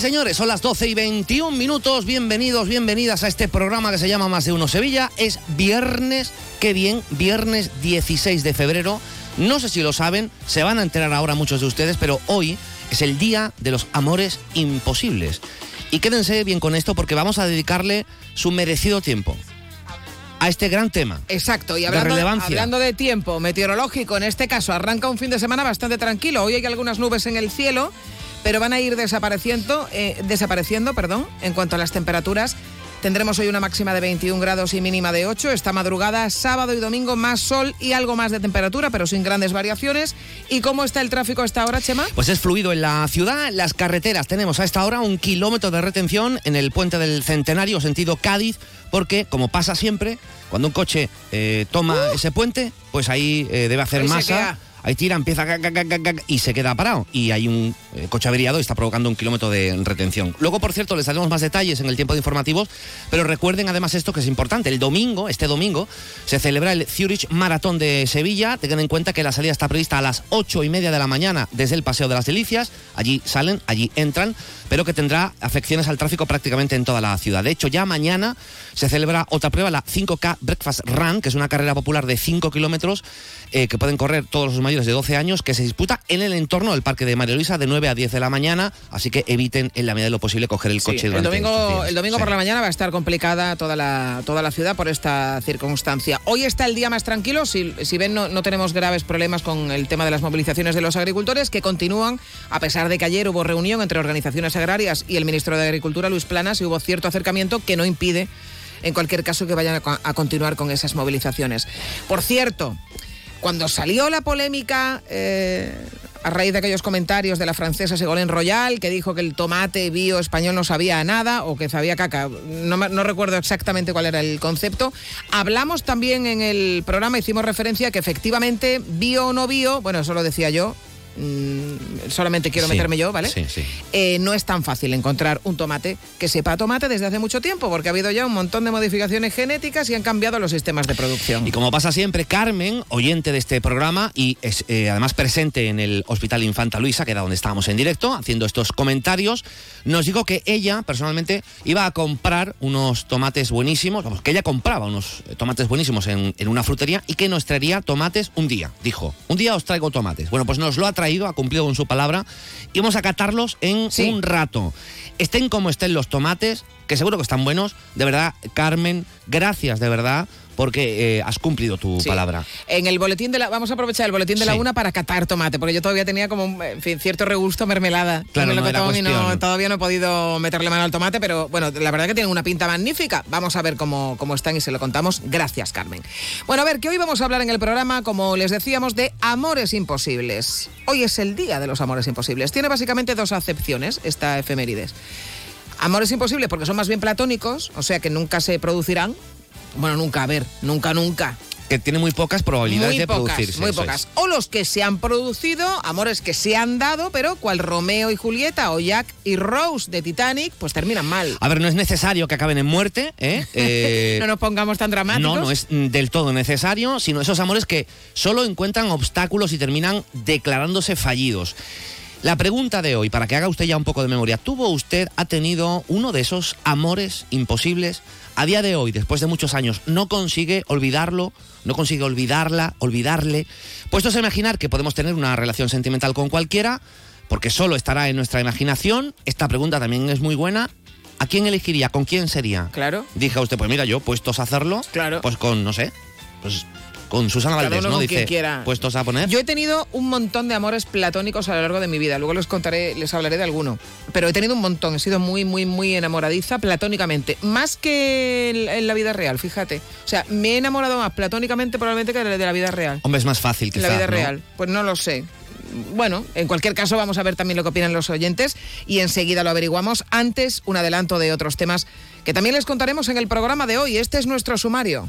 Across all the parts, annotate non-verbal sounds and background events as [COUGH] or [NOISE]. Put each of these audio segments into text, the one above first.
Y señores, son las 12 y 21 minutos. Bienvenidos, bienvenidas a este programa que se llama Más de Uno Sevilla. Es viernes, qué bien, viernes 16 de febrero. No sé si lo saben, se van a enterar ahora muchos de ustedes, pero hoy es el día de los amores imposibles. Y quédense bien con esto porque vamos a dedicarle su merecido tiempo a este gran tema. Exacto, y hablando de, hablando de tiempo meteorológico, en este caso arranca un fin de semana bastante tranquilo. Hoy hay algunas nubes en el cielo, pero van a ir desapareciendo, eh, desapareciendo, perdón, en cuanto a las temperaturas. Tendremos hoy una máxima de 21 grados y mínima de 8. Esta madrugada, sábado y domingo, más sol y algo más de temperatura, pero sin grandes variaciones. ¿Y cómo está el tráfico a esta hora, Chema? Pues es fluido en la ciudad, las carreteras. Tenemos a esta hora un kilómetro de retención en el puente del Centenario, sentido Cádiz, porque, como pasa siempre, cuando un coche eh, toma ese puente, pues ahí eh, debe hacer Ahí masa. Ahí tira, empieza y se queda parado. Y hay un eh, coche averiado y está provocando un kilómetro de retención. Luego, por cierto, les daremos más detalles en el tiempo de informativos, pero recuerden además esto que es importante. El domingo, este domingo, se celebra el Zurich Maratón de Sevilla. Tengan en cuenta que la salida está prevista a las ocho y media de la mañana desde el Paseo de las Delicias. Allí salen, allí entran, pero que tendrá afecciones al tráfico prácticamente en toda la ciudad. De hecho, ya mañana se celebra otra prueba, la 5K Breakfast Run, que es una carrera popular de 5 kilómetros eh, que pueden correr todos los de 12 años, que se disputa en el entorno del Parque de María Luisa de 9 a 10 de la mañana, así que eviten en la medida de lo posible coger el Sí, coche el durante estos domingo, días. el domingo Sí. por la mañana va a estar complicada toda la, toda la ciudad por esta circunstancia. Hoy está el día más tranquilo. Si, si ven, no, no tenemos graves problemas con el tema de las movilizaciones de los agricultores, que continúan, a pesar de que ayer hubo reunión entre organizaciones agrarias y el ministro de Agricultura, Luis Planas, y hubo cierto acercamiento que no impide, en cualquier caso, que vayan a continuar con esas movilizaciones. Por cierto, cuando salió la polémica eh, a raíz de aquellos comentarios de la francesa Ségolène Royal, que dijo que el tomate bio español no sabía nada o que sabía caca, no, no recuerdo exactamente cuál era el concepto, hablamos también en el programa, hicimos referencia que efectivamente bio o no bio, bueno, eso lo decía yo, mm, solamente quiero Sí, meterme yo, ¿vale? sí, sí. Eh, no es tan fácil encontrar un tomate que sepa tomate desde hace mucho tiempo, porque ha habido ya un montón de modificaciones genéticas y han cambiado los sistemas de producción. Y como pasa siempre, Carmen, oyente de este programa y es eh, además presente en el Hospital Infanta Luisa, que era donde estábamos en directo, haciendo estos comentarios, nos dijo que ella personalmente iba a comprar unos tomates buenísimos, vamos, que ella compraba unos eh, tomates buenísimos en, en una frutería y que nos traería tomates un día, dijo. Un día os traigo tomates. Bueno, pues nos lo ha traído, ha cumplido con su palabra y vamos a catarlos en Sí. un rato. Estén como estén los tomates, que seguro que están buenos, de verdad, Carmen, gracias de verdad porque eh, has cumplido tu Sí. palabra. En el boletín de la, vamos a aprovechar el boletín de la Sí. una para catar tomate, porque yo todavía tenía como en fin, cierto regusto mermelada. Claro, no melocotón y no- todavía no he podido meterle mano al tomate, pero bueno, la verdad que tienen una pinta magnífica. Vamos a ver cómo, cómo están y se lo contamos. Gracias, Carmen. Bueno, a ver, que hoy vamos a hablar en el programa, como les decíamos, de amores imposibles. Hoy es el día de los amores imposibles. Tiene básicamente dos acepciones esta efemérides. Amores imposibles porque son más bien platónicos, o sea que nunca se producirán. Bueno, nunca, a ver, nunca, nunca. Que tiene muy pocas probabilidades Muy de pocas, producirse. muy pocas. es. O los que se han producido, amores que se han dado, pero cual Romeo y Julieta o Jack y Rose de Titanic, pues terminan mal. A ver, no es necesario que acaben en muerte, ¿eh? [LAUGHS] Eh, no nos pongamos tan dramáticos. No, no es del todo necesario, sino esos amores que solo encuentran obstáculos y terminan declarándose fallidos. La pregunta de hoy, para que haga usted ya un poco de memoria, ¿tuvo usted, ha tenido uno de esos amores imposibles? A día de hoy, después de muchos años, no consigue olvidarlo, no consigue olvidarla, olvidarle. Puestos a imaginar que podemos tener una relación sentimental con cualquiera, porque solo estará en nuestra imaginación, esta pregunta también es muy buena. ¿A quién elegiría? ¿Con quién sería? Claro. Dije usted, pues mira, yo puestos a hacerlo, Claro. pues con, no sé, pues con Susana Cada Valdés, ¿no? con Dice, quiera. puestos a poner. Yo he tenido un montón de amores platónicos a lo largo de mi vida. Luego les contaré, les hablaré de alguno. Pero he tenido un montón. He sido muy, muy, muy enamoradiza platónicamente. Más que en, la vida real, fíjate. O sea, me he enamorado más platónicamente probablemente que de la vida real. Hombre, es más fácil quizás, la vida ¿no? real. Pues no lo sé. Bueno, en cualquier caso vamos a ver también lo que opinan los oyentes y enseguida lo averiguamos. Antes, un adelanto de otros temas que también les contaremos en el programa de hoy. Este es nuestro sumario.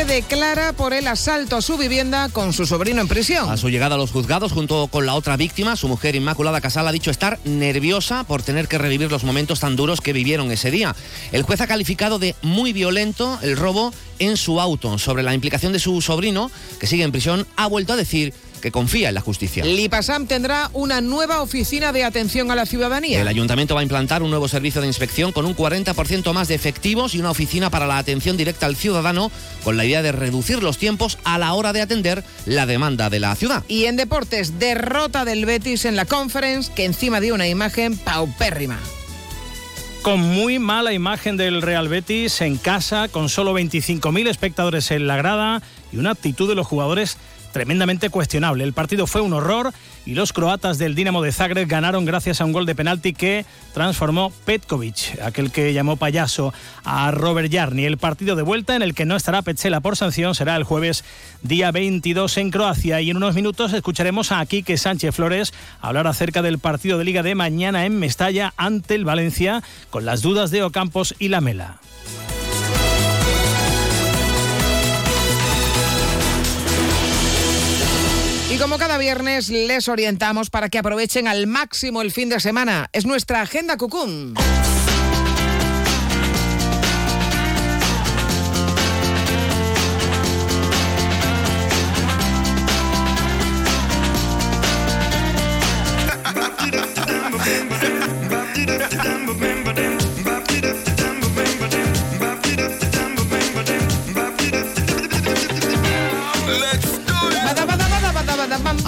Duque declara por el asalto a su vivienda con su sobrino en prisión. A su llegada a los juzgados, junto con la otra víctima, su mujer Inmaculada Casal ha dicho estar nerviosa por tener que revivir los momentos tan duros que vivieron ese día. El juez ha calificado de muy violento el robo en su auto. Sobre la implicación de su sobrino, que sigue en prisión, ha vuelto a decir que confía en la justicia. Lipasam tendrá una nueva oficina de atención a la ciudadanía. El ayuntamiento va a implantar un nuevo servicio de inspección con un 40% más de efectivos y una oficina para la atención directa al ciudadano con la idea de reducir los tiempos a la hora de atender la demanda de la ciudad. Y en deportes, derrota del Betis en la conference que encima dio una imagen paupérrima con muy mala imagen del Real Betis en casa, con solo 25.000 espectadores en la grada y una actitud de los jugadores tremendamente cuestionable. El partido fue un horror y los croatas del Dinamo de Zagreb ganaron gracias a un gol de penalti que transformó Petkovic, aquel que llamó payaso a Robert Jarni. El partido de vuelta en el que no estará Petzela por sanción será el jueves día 22 en Croacia y en unos minutos escucharemos a Quique Sánchez Flores hablar acerca del partido de liga de mañana en Mestalla ante el Valencia con las dudas de Ocampos y Lamela. Como cada viernes les orientamos para que aprovechen al máximo el fin de semana. Es nuestra agenda Cucún.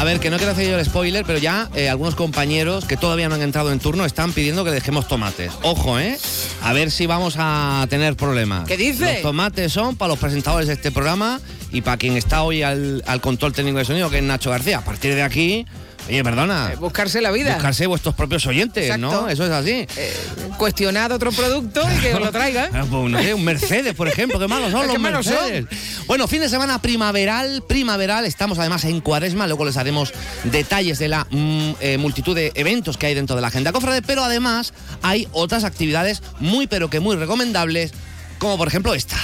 A ver, que no quiero hacer yo el spoiler, pero ya eh, algunos compañeros que todavía no han entrado en turno están pidiendo que dejemos tomates. Ojo, ¿eh? A ver si vamos a tener problemas. ¿Qué dice? Los tomates son para los presentadores de este programa y para quien está hoy al, al control técnico de sonido, que es Nacho García. A partir de aquí Oye, perdona. Eh, buscarse la vida. Buscarse vuestros propios oyentes, ¿no? Eso es así. Eh, cuestionad otro producto y que os lo traigan. [LAUGHS] Pues, un Mercedes, por ejemplo. Qué malos son [LAUGHS] los Mercedes. Bueno, fin de semana primaveral, primaveral. Estamos además en cuaresma. Luego les haremos detalles de la mm, eh, multitud de eventos que hay dentro de la agenda cofrade. Pero además hay otras actividades muy, pero que muy recomendables, como por ejemplo esta.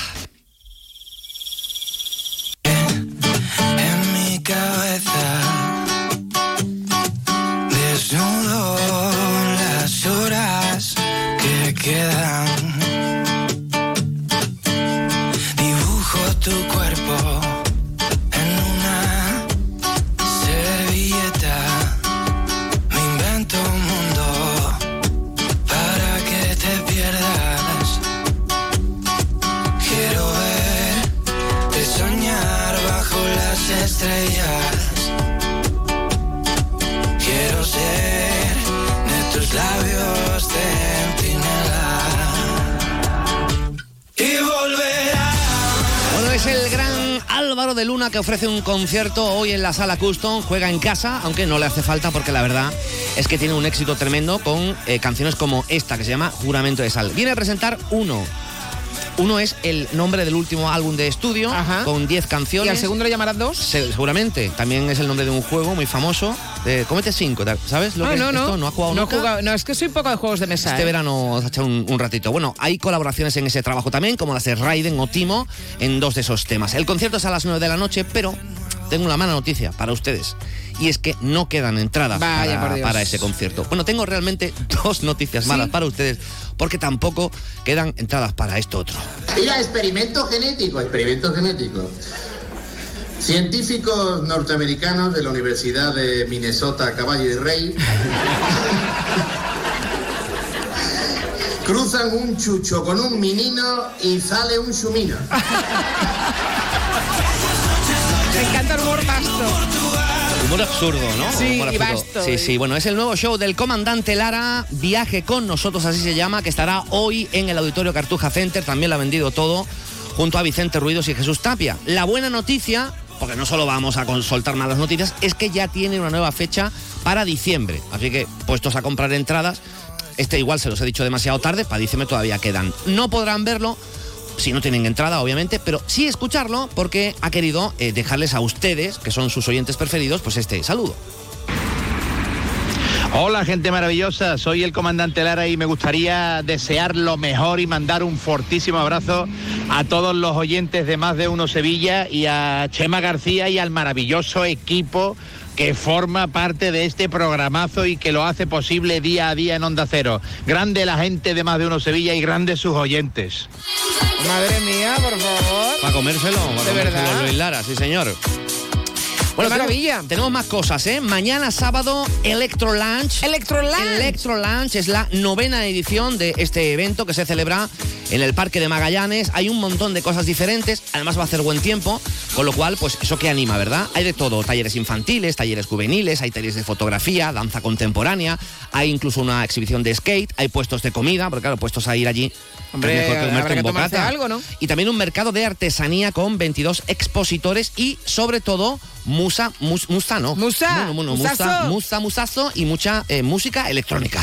Luna que ofrece un concierto hoy en la sala Custom, juega en casa, aunque no le hace falta porque la verdad es que tiene un éxito tremendo con eh, canciones como esta que se llama Juramento de Sal. Viene a presentar uno uno es el nombre del último álbum de estudio, con 10 canciones. ¿Y al segundo le llamarás dos? seguramente. También es el nombre de un juego muy famoso. De Comete 5, ¿sabes lo ah, que no, es no. esto? ¿No ha jugado no nunca? no, es que soy poco de juegos de mesa. Este ¿eh? verano has echado un, ratito. Bueno, hay colaboraciones en ese trabajo también, como las de Raiden o Timo, en dos de esos temas. El concierto es a las 9 de la noche, pero tengo una mala noticia para ustedes. Y es que no quedan entradas para, ese concierto. Bueno, tengo realmente [LAUGHS] dos noticias malas para ustedes, porque tampoco quedan entradas para esto otro. Mira, experimento genético, experimento genético. Científicos norteamericanos de la Universidad de Minnesota, Caballo y Rey, cruzan un chucho con un menino y sale un chumino. Me encanta el humor vasto. Humor absurdo, ¿no? Sí, Sí, sí. Bueno, es el nuevo show del comandante Lara, Viaje con nosotros, así se llama, que estará hoy en el Auditorio Cartuja Center. También lo ha vendido todo, junto a Vicente Ruidos y Jesús Tapia. La buena noticia, porque no solo vamos a soltar malas noticias, es que ya tiene una nueva fecha para diciembre. Así que, puestos a comprar entradas, este igual se los he dicho demasiado tarde, para diciembre todavía quedan. No podrán verlo si no tienen entrada, obviamente, pero sí escucharlo porque ha querido eh, dejarles a ustedes, que son sus oyentes preferidos, pues este saludo. Hola gente maravillosa, soy el comandante Lara y me gustaría desear lo mejor y mandar un fortísimo abrazo a todos los oyentes de Más de Uno Sevilla y a Chema García y al maravilloso equipo que forma parte de este programazo y que lo hace posible día a día en Onda Cero. Grande la gente de Más de Uno Sevilla y grande sus oyentes. Madre mía, por favor. Para comérselo, para ¿De comérselo, verdad? Luis Lara, sí señor. Tenemos- maravilla. Tenemos, más cosas, ¿eh? Mañana sábado, Electro Lunch. Electro Lunch. Electro Lunch es la novena edición de este evento que se celebra en el Parque de Magallanes. Hay un montón de cosas diferentes, además va a hacer buen tiempo, con lo cual, pues eso que anima, ¿verdad? Hay de todo, talleres infantiles, talleres juveniles, hay talleres de fotografía, danza contemporánea, hay incluso una exhibición de skate, hay puestos de comida, porque claro, puestos a ir allí. Hombre, mejor habrá comerte que tomarse algo, ¿no? Y también un mercado de artesanía con 22 expositores y sobre todo musa, mus, musa no. Musa, No, no, no, musa, musa, musazo y mucha eh, música electrónica.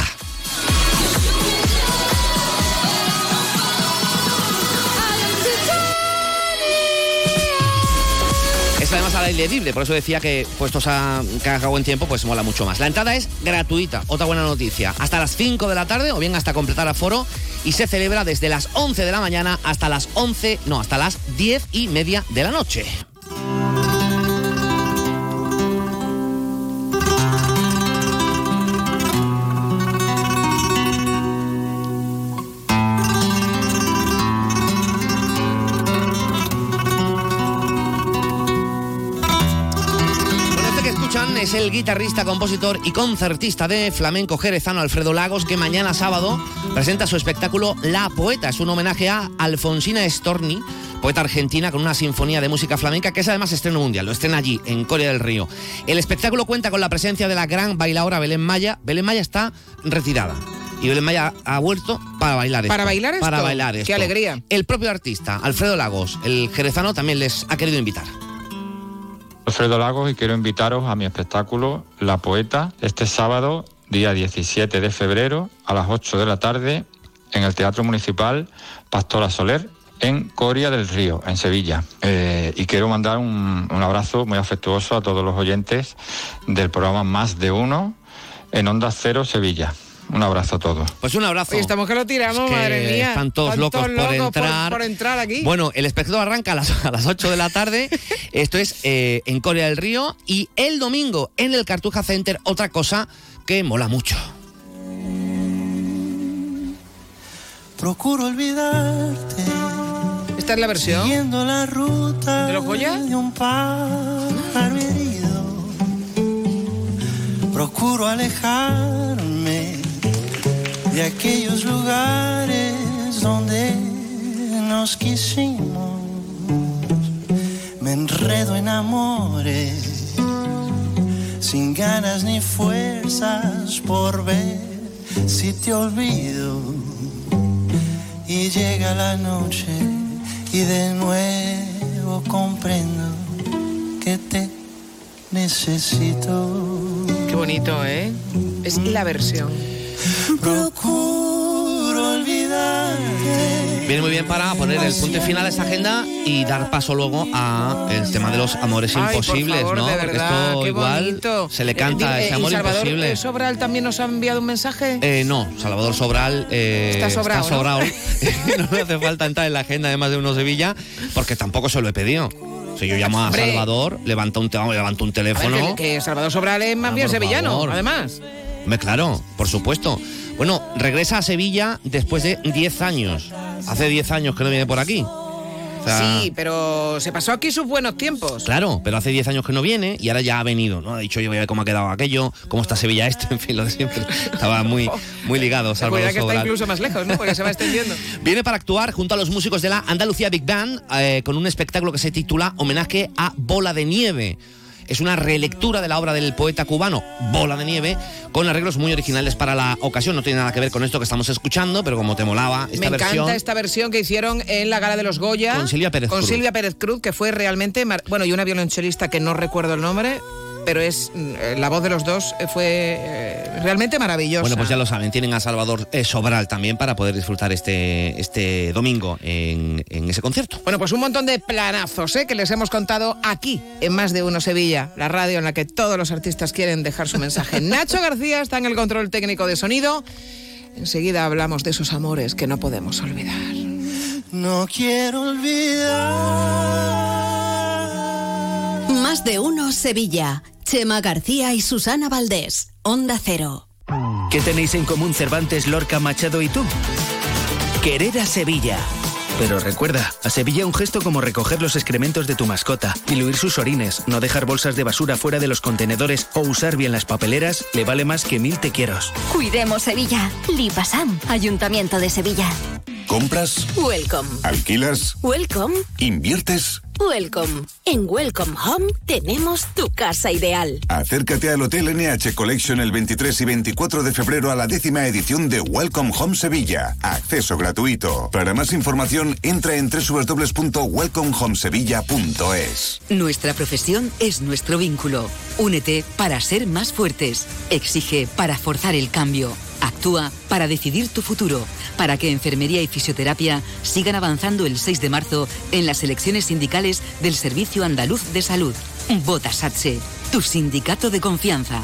Aire libre, por eso decía que puestos a haga buen tiempo, pues mola mucho más. La entrada es gratuita, otra buena noticia. Hasta las 5 de la tarde o bien hasta completar aforo y se celebra desde las 11 de la mañana hasta las 11, no, hasta las 10 y media de la noche. Es el guitarrista, compositor y concertista de flamenco jerezano Alfredo Lagos, que mañana sábado presenta su espectáculo La Poeta. Es un homenaje a Alfonsina Storni, poeta argentina con una sinfonía de música flamenca que es además estreno mundial. Lo estrena allí, en Corea del Río. El espectáculo cuenta con la presencia de la gran bailadora Belén Maya. Belén Maya está retirada. Y Belén Maya ha vuelto para bailar esto. ¿Para bailar esto? Para bailar Qué alegría. El propio artista, Alfredo Lagos, el jerezano, también les ha querido invitar. Alfredo Lagos y quiero invitaros a mi espectáculo La Poeta este sábado, día 17 de febrero, a las 8 de la tarde, en el Teatro Municipal Pastora Soler, en Coria del Río, en Sevilla. Eh, y quiero mandar un, un abrazo muy afectuoso a todos los oyentes del programa Más de Uno en Onda Cero Sevilla. Un abrazo a todos. Pues un abrazo. Oye, estamos que lo tiramos, Es que madre mía. Están todos locos, por, entrar. por entrar aquí. Bueno, el espectáculo arranca a las, [LAUGHS] a las 8 de la tarde. [LAUGHS] Esto es eh, en Corea del Río. Y el domingo en el Cartuja Center, otra cosa que mola mucho. Procuro olvidarte, Esta es la versión. siguiendo la ruta ¿De los Goya? de un pájaro herido. Procuro alejarme de aquellos lugares donde nos quisimos. Me enredo en amores, sin ganas ni fuerzas por ver si te olvido. Y llega la noche y de nuevo comprendo que te necesito. Qué bonito, ¿eh? Es la versión. Procuro olvidarte. Viene muy bien para poner el punto final a esta agenda y dar paso luego a el tema de los amores Ay, por imposibles, favor, ¿no? de Porque verdad, esto qué igual bonito. se le Eh, canta dime, ese ¿y amor Salvador, imposible. eh, Sobral también nos ha enviado un mensaje. Eh, no, Salvador Sobral eh, Está sobrado, ¿no? sobrado. [LAUGHS] [LAUGHS] no me hace falta entrar en la agenda de más de uno Sevilla porque tampoco se lo he pedido. Si yo llamo a Hombre. Salvador, levanta un, te- levanta un A ver, teléfono. que, que Salvador Sobral es más Ah, bien por sevillano, favor. además. Hombre, claro, por supuesto. Bueno, regresa a Sevilla después de 10 años. Hace 10 años que no viene por aquí. O sea, Sí, pero se pasó aquí sus buenos tiempos. Claro, pero hace 10 años que no viene y ahora ya ha venido, ¿no? Ha dicho, yo voy a ver cómo ha quedado aquello, cómo está Sevilla este, [LAUGHS] en fin, lo de siempre. Estaba muy, [LAUGHS] muy ligado, Salvador que está incluso más lejos, ¿no? Porque se va extendiendo. [LAUGHS] Viene para actuar junto a los músicos de la Andalucía Big Band eh, con un espectáculo que se titula Homenaje a Bola de Nieve. Es una relectura de la obra del poeta cubano Bola de Nieve con arreglos muy originales para la ocasión. No tiene nada que ver con esto que estamos escuchando, pero como te molaba esta Me encanta versión. esta versión que hicieron en la gala de los Goya. Con Silvia Pérez Con Cruz. Silvia Pérez Cruz, que fue realmente. mar- Bueno, y una violonchelista que no recuerdo el nombre. Pero es mm, la voz de los dos eh, fue eh, realmente maravillosa. Bueno, pues ya lo saben, tienen a Salvador eh, Sobral también para poder disfrutar este, este domingo en, en ese concierto. Bueno, pues un montón de planazos ¿eh? que les hemos contado aquí, en Más de Uno Sevilla, la radio en la que todos los artistas quieren dejar su mensaje. [LAUGHS] Nacho García está en el control técnico de sonido. Enseguida hablamos de esos amores que no podemos olvidar. No quiero olvidar. Más de uno Sevilla. Chema García y Susana Valdés. Onda Cero. ¿Qué tenéis en común Cervantes, Lorca, Machado y tú? Querer a Sevilla. Pero recuerda, a Sevilla un gesto como recoger los excrementos de tu mascota, diluir sus orines, no dejar bolsas de basura fuera de los contenedores o usar bien las papeleras le vale más que mil te quieros. Cuidemos Sevilla. Lipasam, Ayuntamiento de Sevilla. ¿Compras? Welcome. ¿Alquilas? Welcome. ¿Inviertes? Welcome. En Welcome Home tenemos tu casa ideal. Acércate al Hotel NH Collection el 23 y 24 de febrero a la décima edición de Welcome Home Sevilla. Acceso gratuito. Para más información, entra en www.welcomehomesevilla.es. Nuestra profesión es nuestro vínculo. Únete para ser más fuertes. Exige para forzar el cambio. Actúa para decidir tu futuro, para que enfermería y fisioterapia sigan avanzando el 6 de marzo en las elecciones sindicales del Servicio Andaluz de Salud. Vota SATSE, tu sindicato de confianza.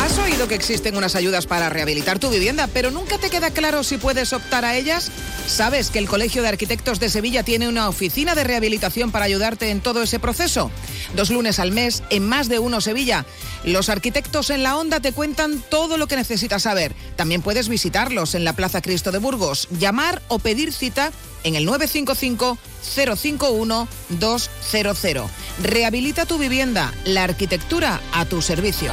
¿Has oído que existen unas ayudas para rehabilitar tu vivienda, pero nunca te queda claro si puedes optar a ellas? ¿Sabes que el Colegio de Arquitectos de Sevilla tiene una oficina de rehabilitación para ayudarte en todo ese proceso? Dos lunes al mes en más de uno Sevilla. Los arquitectos en la onda te cuentan todo lo que necesitas saber. También puedes visitarlos en la Plaza Cristo de Burgos, llamar o pedir cita en el 955 051 200. Rehabilita tu vivienda, la arquitectura a tu servicio.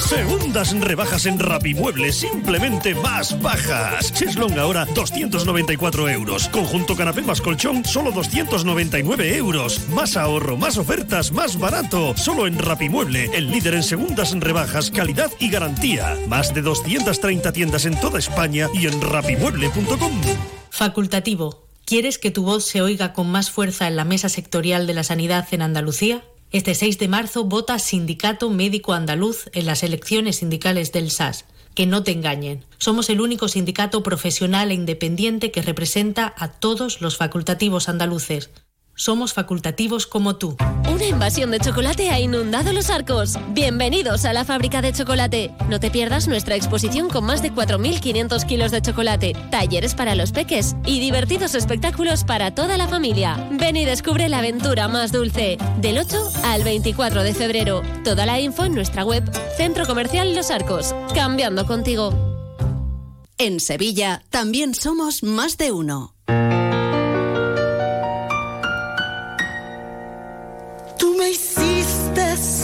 Segundas rebajas en Rapimueble, simplemente más bajas. Cheslong ahora 294 euros. Conjunto canapé más colchón, solo 299 euros. Más ahorro, más ofertas, más barato. Solo en Rapimueble, el líder en segundas rebajas, calidad y garantía. Más de 230 tiendas en toda España y en rapimueble.com. Facultativo. ¿Quieres que tu voz se oiga con más fuerza en la mesa sectorial de la sanidad en Andalucía? Este 6 de marzo vota Sindicato Médico Andaluz en las elecciones sindicales del SAS. Que no te engañen. Somos el único sindicato profesional e independiente que representa a todos los facultativos andaluces. Somos facultativos como tú. Una invasión de chocolate ha inundado los arcos. Bienvenidos a la fábrica de chocolate. No te pierdas nuestra exposición con más de 4.500 kilos de chocolate, talleres para los peques y divertidos espectáculos para toda la familia. Ven y descubre la aventura más dulce. Del 8 al 24 de febrero. Toda la info en nuestra web Centro Comercial Los Arcos. Cambiando contigo. En Sevilla también somos más de uno.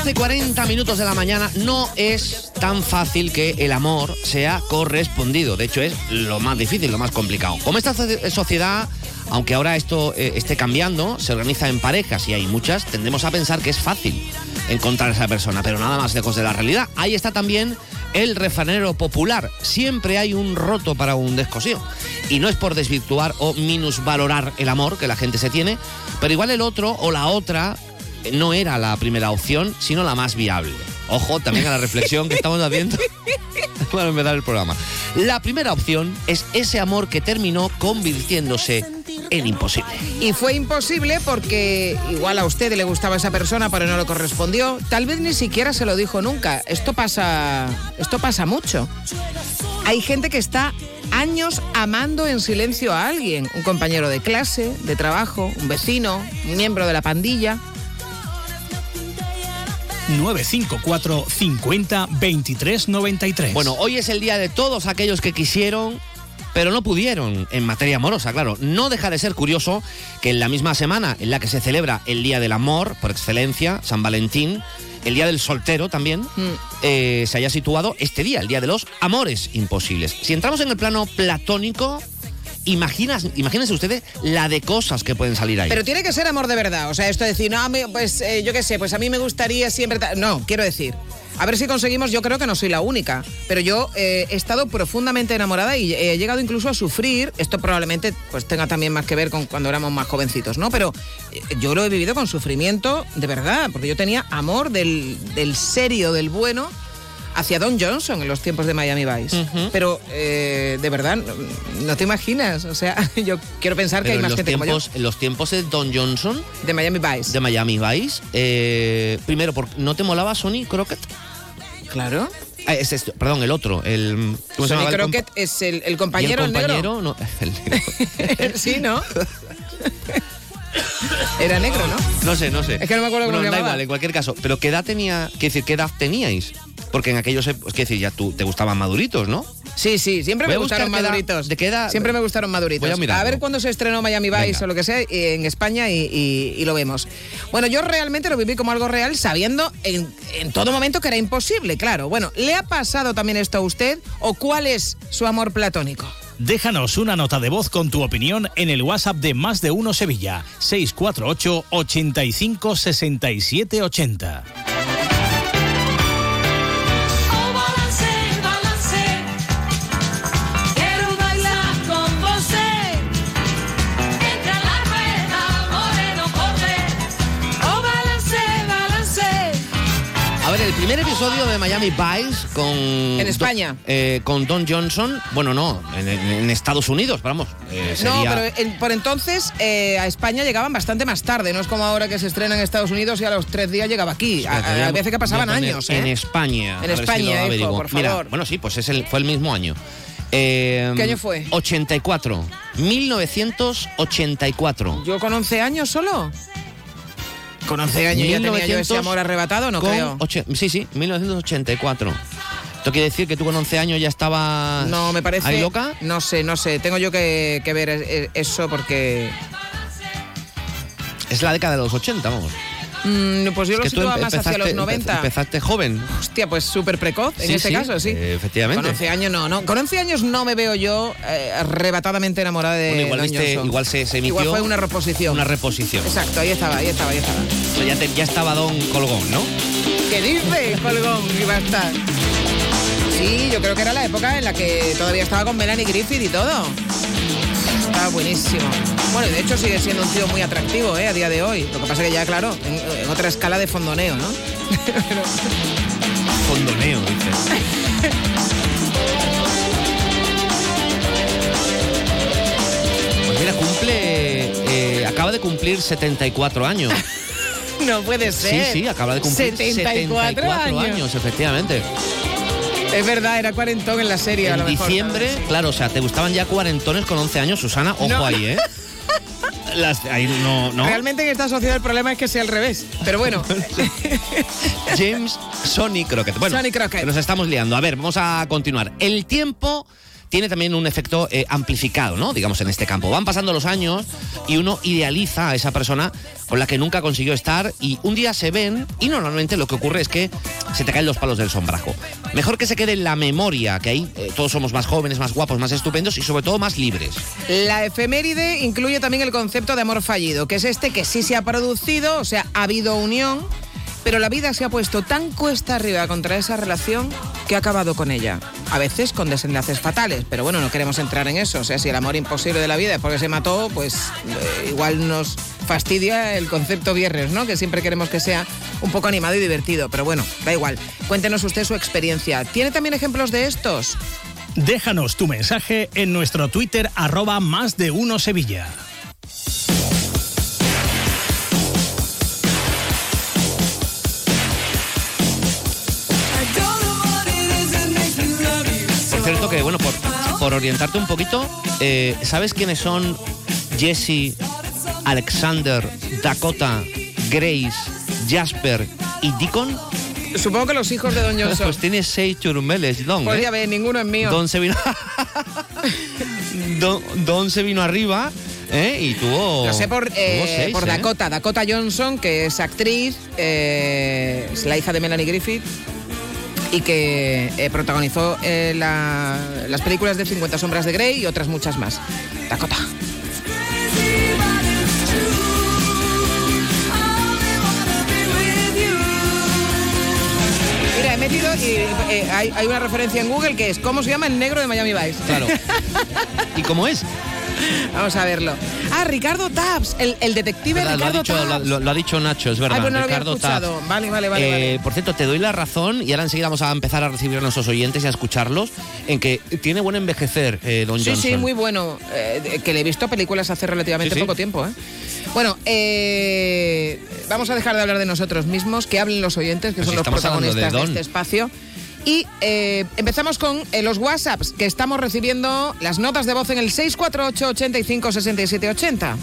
12 y 40 minutos de la mañana. No es tan fácil que el amor sea correspondido. De hecho, es lo más difícil, lo más complicado. Como esta so- sociedad, aunque ahora esto eh, esté cambiando, se organiza en parejas y hay muchas, tendemos a pensar que es fácil encontrar a esa persona, pero nada más lejos de la realidad. Ahí está también el refranero popular. Siempre hay un roto para un descosío. Y no es por desvirtuar o minusvalorar el amor que la gente se tiene, pero igual el otro o la otra no era la primera opción, sino la más viable. Ojo también a la reflexión que estamos haciendo [LAUGHS] para empezar el programa. La primera opción es ese amor que terminó convirtiéndose en imposible. Y fue imposible porque igual a usted le gustaba esa persona, pero no le correspondió. Tal vez ni siquiera se lo dijo nunca. Esto pasa, esto pasa mucho. Hay gente que está años amando en silencio a alguien, un compañero de clase, de trabajo, un vecino, un miembro de la pandilla. 954 50 23 93. Bueno, hoy es el día de todos aquellos que quisieron, pero no pudieron en materia amorosa, claro. No deja de ser curioso que en la misma semana en la que se celebra el Día del Amor, por excelencia, San Valentín, el Día del Soltero también, eh, se haya situado este día, el Día de los Amores Imposibles. Si entramos en el plano platónico, imaginas, imagínense ustedes la de cosas que pueden salir ahí. Pero tiene que ser amor de verdad. O sea, esto de decir, no, pues eh, yo qué sé, pues a mí me gustaría siempre. ta-". No, quiero decir. A ver si conseguimos, yo creo que no soy la única, pero yo eh, he estado profundamente enamorada y he llegado incluso a sufrir, esto probablemente pues tenga también más que ver con cuando éramos más jovencitos, ¿no? Pero eh, yo lo he vivido con sufrimiento de verdad, porque yo tenía amor del, del serio, del bueno, hacia Don Johnson en los tiempos de Miami Vice. Pero eh, de verdad, no, no te imaginas, o sea, [LAUGHS] yo quiero pensar que hay más los, gente como yo. tiempos, en los tiempos de Don Johnson. De Miami Vice. De Miami Vice. eh, primero, por- ¿no te molaba Sonny Crockett? Claro. Ah, es perdón, el otro. El, ¿cómo se Sonny el Crockett es el, el ¿Y compañero, el el negro. compañero? No, [LAUGHS] el negro. [LAUGHS] sí, ¿no? Era negro, ¿no? No sé, no sé. Es que no me acuerdo cómo Bueno, se da llamaba. igual, en cualquier caso. Pero ¿qué edad tenía? Quiero decir, ¿qué edad teníais? Porque en aquellos, es decir, ya tú te gustaban maduritos, ¿no? Sí, sí, siempre Voy me a buscar gustaron qué edad- maduritos. ¿De qué edad? Siempre me gustaron maduritos. Voy a mirarlo. ver cuándo se estrenó Miami Vice Venga. o lo que sea en España y, y- y lo vemos. Bueno, yo realmente lo viví como algo real sabiendo en, en todo momento que era imposible, claro. Bueno, ¿le ha pasado también esto a usted o cuál es su amor platónico? Déjanos una nota de voz con tu opinión en el WhatsApp de Más de Uno Sevilla, 648 85 67 80. El primer episodio de Miami Vice con... En España. eh, con Don Johnson, bueno, no, en, Estados Unidos, vamos. eh, No, pero en- por entonces eh, a España llegaban bastante más tarde. No es como ahora que se estrena en Estados Unidos y a los tres días llegaba aquí. A, a- a veces que pasaban años, En. España. En si España, hijo, averiguo. por Mira, favor. bueno, sí, pues es el, fue el mismo año. Eh, ¿Qué año fue? 84. 1984. ¿Yo con 11 años solo? Con 11 años ya tenía yo ese 1900 amor arrebatado, no creo. oche- sí, sí, 1984. ¿Esto quiere decir que tú con 11 años ya estabas No, me parece. ahí loca? No sé, no sé. Tengo yo que, que ver eh, eso porque. Es la década de los 80, vamos. Mm, pues yo Es lo situaba más hacia los empezaste- 90. Empezaste joven. Hostia, pues súper precoz en Sí, este sí, caso, sí. eh, efectivamente. Con 11 años no, no. Con 11 años no me veo yo eh, arrebatadamente enamorada de Bueno, igual, viste- igual se, se emitió Igual fue una reposición. una reposición. Exacto, ahí estaba, ahí estaba, ahí estaba. Ya, te- ya estaba Don Colgón, ¿no? ¿Qué dice, Colgón? Iba a estar. Sí, yo creo que era la época en la que todavía estaba con Melanie Griffith y todo. Buenísimo. Bueno, y de hecho sigue siendo un tío muy atractivo, ¿eh? A día de hoy. Lo que pasa que ya, claro, en, en otra escala de fondoneo, ¿no? [LAUGHS] Fondoneo, dices. Pues mira, cumple. eh, acaba de cumplir 74 años. [LAUGHS] No puede Sí, ser. sí, acaba de cumplir 74, años. efectivamente. Es verdad, era cuarentón en la serie. a En lo mejor, diciembre, claro, o sea, te gustaban ya cuarentones con 11 años, Susana, ojo No. ahí, ¿eh? [LAUGHS] Las- ahí no, no. Realmente en esta sociedad el problema es que sea al revés. Pero bueno, [LAUGHS] James Sonny Crockett. Bueno, Sonny Crockett. nos estamos liando. A ver, vamos a continuar. El tiempo tiene también un efecto eh, amplificado, ¿no? Digamos, en este campo. Van pasando los años y uno idealiza a esa persona con la que nunca consiguió estar y un día se ven y normalmente lo que ocurre es que se te caen los palos del sombrajo. Mejor que se quede en la memoria, que ahí eh, todos somos más jóvenes, más guapos, más estupendos y sobre todo más libres. La efeméride incluye también el concepto de amor fallido, que es este que sí se ha producido, o sea, ha habido unión, pero la vida se ha puesto tan cuesta arriba contra esa relación que ha acabado con ella. A veces con desenlaces fatales, pero bueno, no queremos entrar en eso. O sea, si el amor imposible de la vida es porque se mató, pues eh, igual nos fastidia el concepto viernes, ¿no? Que siempre queremos que sea un poco animado y divertido, pero bueno, da igual. Cuéntenos usted su experiencia. ¿Tiene también ejemplos de estos? Déjanos tu mensaje en nuestro Twitter arroba más de uno Sevilla. Por, orientarte un poquito, eh, ¿sabes quiénes son Jesse, Alexander, Dakota, Grace, Jasper y Deacon? Supongo que los hijos de Don [LAUGHS] Johnson. Pues tiene seis churumeles, Don. Pues ¿eh? ve, ninguno es mío. Don se vino, [LAUGHS] Don, Don se vino arriba ¿eh? y tuvo. Lo sé por, tuvo eh, seis, por ¿eh? Dakota, Dakota Johnson, que es actriz, es la hija de Melanie Griffith y que eh, protagonizó eh, la- las películas de 50 sombras de Grey y otras muchas más. Dakota. Mira, he metido y eh, hay, hay una referencia en Google que es ¿Cómo se llama el negro de Miami Vice? Claro. [LAUGHS] ¿Y cómo es? [LAUGHS] Vamos a verlo. Ah, Ricardo Taps, el, el detective Verdad, lo, ha Ricardo dicho, Taps. lo, lo ha dicho Nacho, es verdad. Ay, pues no Ricardo. Taps. Vale, vale, vale, Eh, vale. Por cierto, te doy la razón y ahora enseguida vamos a empezar a recibir a nuestros oyentes y a escucharlos en que tiene buen envejecer eh, Don Sí, Johnson. sí, muy bueno. Eh, de- que le he visto películas hace relativamente Sí, sí. poco tiempo. ¿eh? Bueno, eh, vamos a dejar de hablar de nosotros mismos, que hablen los oyentes, que Pues son si los de protagonistas de, Don. este espacio. Y eh, empezamos con eh, los WhatsApps, que estamos recibiendo las notas de voz en el 648 85 67 80.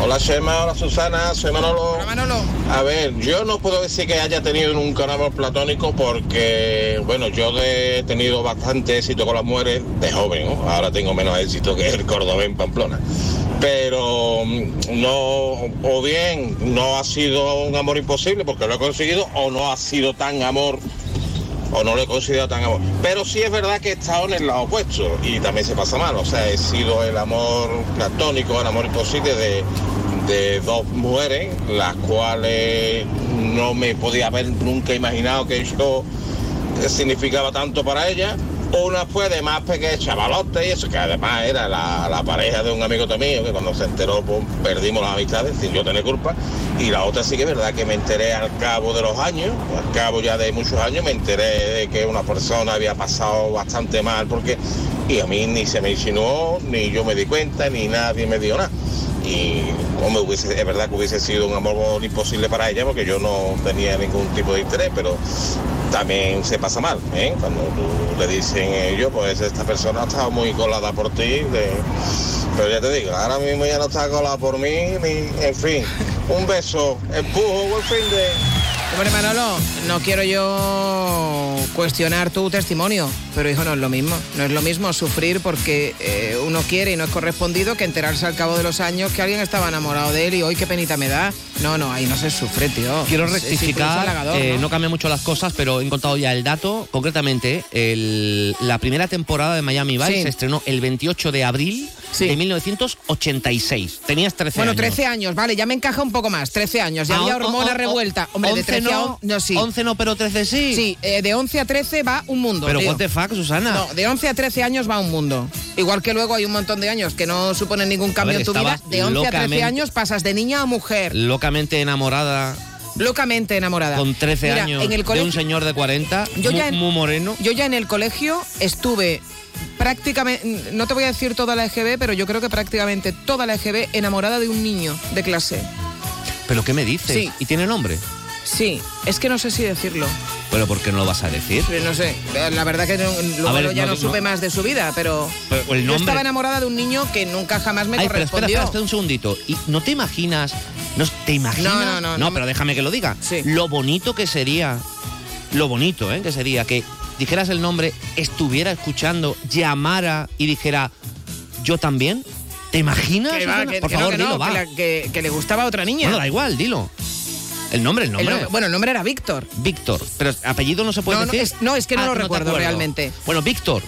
Hola Shema, hola Susana, soy Manolo. Hola Manolo. A ver, yo no puedo decir que haya tenido nunca un amor platónico porque, bueno, yo he tenido bastante éxito con las mujeres de joven, ¿no? Ahora tengo menos éxito que el cordobés en Pamplona. Pero mm, no, o bien no ha sido un amor imposible porque lo he conseguido, o no ha sido tan amor o no lo he considerado tan amor. Pero sí es verdad que he estado en el lado opuesto y también se pasa mal. O sea, he sido el amor platónico, el amor imposible de, de dos mujeres, las cuales no me podía haber nunca imaginado que yo significaba tanto para ella. Una fue de más pequeña, chavalote y eso, que además era la, la pareja de un amigo mío, que cuando se enteró pues, perdimos las amistades sin yo tener culpa. Y la otra sí que es verdad que me enteré al cabo de los años, al cabo ya de muchos años, me enteré de que una persona había pasado bastante mal, porque y a mí ni se me insinuó, ni yo me di cuenta, ni nadie me dio nada. Y como hubiese, es verdad que hubiese sido un amor imposible para ella, porque yo no tenía ningún tipo de interés, pero también se pasa mal, ¿eh? Cuando tú le dicen ellos, pues esta persona ha estado muy colada por ti, de- pero ya te digo, ahora mismo ya no está colada por mí, ni, en fin, un beso, empujo, buen fin de... Hombre, Manolo, no quiero yo cuestionar tu testimonio, pero hijo, no es lo mismo. No es lo mismo sufrir porque eh, uno quiere y no es correspondido que enterarse al cabo de los años que alguien estaba enamorado de él y hoy qué penita me da. No, no, ahí no se sufre, tío. Quiero rectificar, halagador, eh, ¿no? no cambia mucho las cosas, pero he encontrado ya el dato. Concretamente, el- la primera temporada de Miami Vice Sí. se estrenó el 28 de abril de 1986. Tenías 13 Bueno, años. 13 años, vale, ya me encaja un poco más. 13 años, ya Ah, había hormona o- o- revuelta. Hombre, de 11 13 a no, on- no, sí. 11 no, pero 13 sí. Sí, eh, de 11 a 13 va un mundo. Pero what the fuck, Susana. No, de 11 a 13 años va un mundo. Igual que luego hay un montón de años que no suponen ningún cambio ver, en tu vida. De 11 a 13 locamente- años pasas de niña a mujer. Locamente enamorada, Locamente enamorada. con 13 Mira, años, en el de colegio, un señor de 40, Yo mu- ya en- muy moreno. Yo ya en el colegio estuve prácticamente, no te voy a decir toda la EGB, pero yo creo que prácticamente toda la EGB enamorada de un niño de clase. ¿Pero qué me dices? Sí. ¿Y tiene nombre? Sí, es que no sé si decirlo. Bueno, ¿por qué no lo vas a decir? No sé, la verdad que no- luego ver, ya no- no, supe no. más de su vida, pero, Pero el yo nombre- estaba enamorada de un niño que nunca jamás me Ay, pero espera, correspondió. espera, espera un segundito. ¿Y no te imaginas? ¿No te imaginas? No, no, no, pero déjame que lo diga. Lo bonito que sería, lo bonito, ¿eh? Que sería que dijeras el nombre, estuviera escuchando, llamara y dijera, ¿yo también? ¿Te imaginas? Que va, Susana? que- Por que no, favor, no, dilo, va. que la- que- que le gustaba a otra niña. Bueno, da igual, dilo. El nombre, el El nombre. bueno, el nombre era Víctor. Víctor. Pero apellido no se puede No, no, decir. es- no, es que no Ah, lo recuerdo realmente. Bueno, Víctor,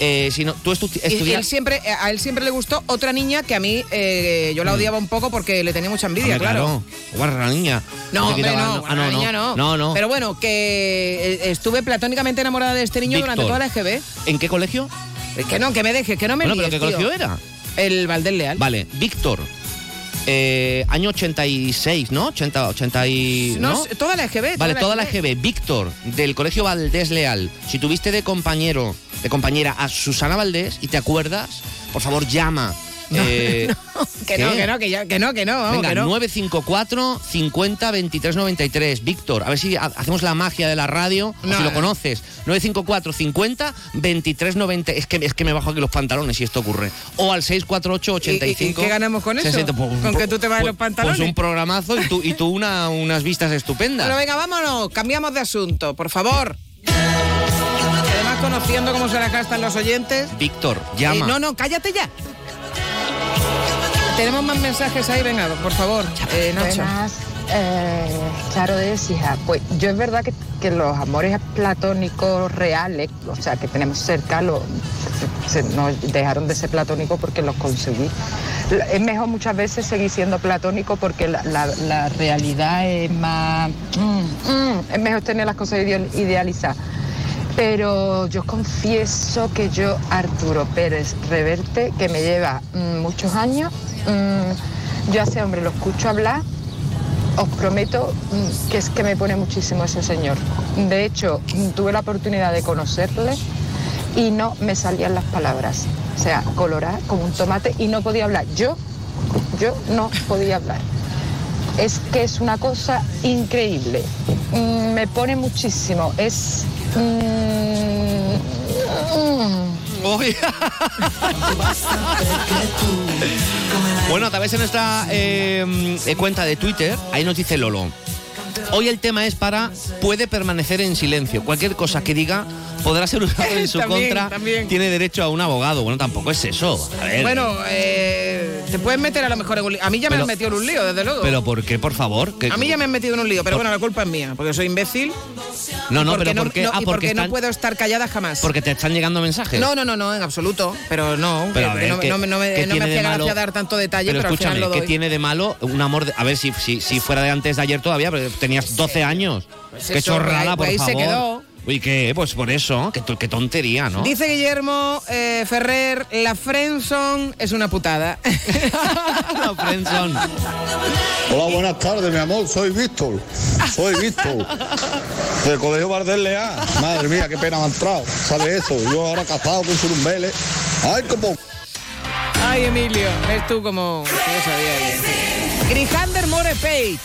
eh, si no, tú estu- estudias... él siempre, a él siempre le gustó otra niña que a mí eh, yo la odiaba un poco porque le tenía mucha envidia, Mm. Hombre, claro. Guarra la niña. No, hombre, no, ah, la niña no. No, no. Pero bueno, que eh, estuve platónicamente enamorada de este niño durante toda la EGB. ¿En qué colegio? Que no, que me deje, que no me Bueno, pero líes, ¿qué colegio tío. era? El Valdés Leal. Vale, Víctor. Eh, año 86, ¿no? 80, 80 y... No, toda la EGB. Vale, toda la EGB. Víctor, del Colegio Valdés Leal. Si tuviste de compañero, de compañera a Susana Valdés y te acuerdas, por favor llama. Eh, [LAUGHS] Que no, que no, que, ya- que no, que no, Venga, que no. 954 50 23 93. Víctor, a ver si ha- hacemos la magia de la radio, o No, si lo no. conoces. 954 50 23 90. Es que, es que me bajo aquí los pantalones y esto ocurre. O al 648 85. ¿Y- y qué ganamos con eso? 60. Pues, ¿Con que tú te bajes pues- los pantalones? Pues un programazo y tú, y tú una, unas vistas estupendas. Bueno, venga, vámonos, cambiamos de asunto, por favor. Además, conociendo cómo se la gastan los oyentes. Víctor, llama. Eh, no, no, cállate ya. Tenemos más mensajes ahí, venga, por favor, eh, Charo de Écija. Pues yo es verdad que, que los amores platónicos reales, o sea, que tenemos cerca, lo- se, dejaron de ser platónicos porque los conseguí. Es mejor muchas veces seguir siendo platónico porque la, la- realidad es más... mm, mm, es mejor tener las cosas ide- idealizadas. Pero yo confieso que yo, Arturo Pérez Reverte, que me lleva mm, muchos años, mm, yo a ese hombre lo escucho hablar, os prometo mm, que es que me pone muchísimo ese señor. De hecho, tuve la oportunidad de conocerle y no me salían las palabras. O sea, colorar como un tomate y no podía hablar. Yo, yo no podía hablar. Es que es una cosa increíble. Me pone muchísimo. Es... [LAUGHS] Bueno, a través de nuestra eh, cuenta de Twitter, ahí nos dice Lolo. Hoy el tema es para puede permanecer en silencio. Cualquier cosa que diga podrá ser usado en su [LAUGHS] También, contra. también. Tiene derecho a un abogado. Bueno, tampoco es eso. A ver. Bueno, eh, te pueden meter a lo mejor en un lío. A mí ya me han metido en un lío, desde luego. pero ¿por qué, por favor? ¿Qué- a mí ya me han metido en un lío, pero Por- bueno, la culpa es mía, porque soy imbécil. No, no, pero ¿por qué? no, ah, porque, no puedo estar callada jamás. porque te están llegando mensajes. No, no, no, no, en absoluto. Pero no, Pero ver, no, ¿qué- no me- no me, qué no me hacía gracia dar tanto detalle, Pero pero, al escúchame, final lo ¿qué doy. tiene de malo un amor? de- a ver, si, si, si fuera de antes de ayer todavía, pero tenías 12 años. Pues qué eso, chorrada, ahí- por ahí se favor. quedó. Uy, ¿qué? Pues por eso, qué, qué tontería, ¿no? Dice Guillermo eh, Ferrer, la Friendzone es una putada. [LAUGHS] la Friendzone. Hola, buenas tardes, mi amor. Soy Víctor. Soy Víctor. Del Colegio Bardel Leal. Madre mía, qué pena me ha entrado. ¿Sabe eso? Yo ahora casado con Surumbeles. Ay, como... Ay, Emilio, ves tú como... Sabía ya. Grijander More Page.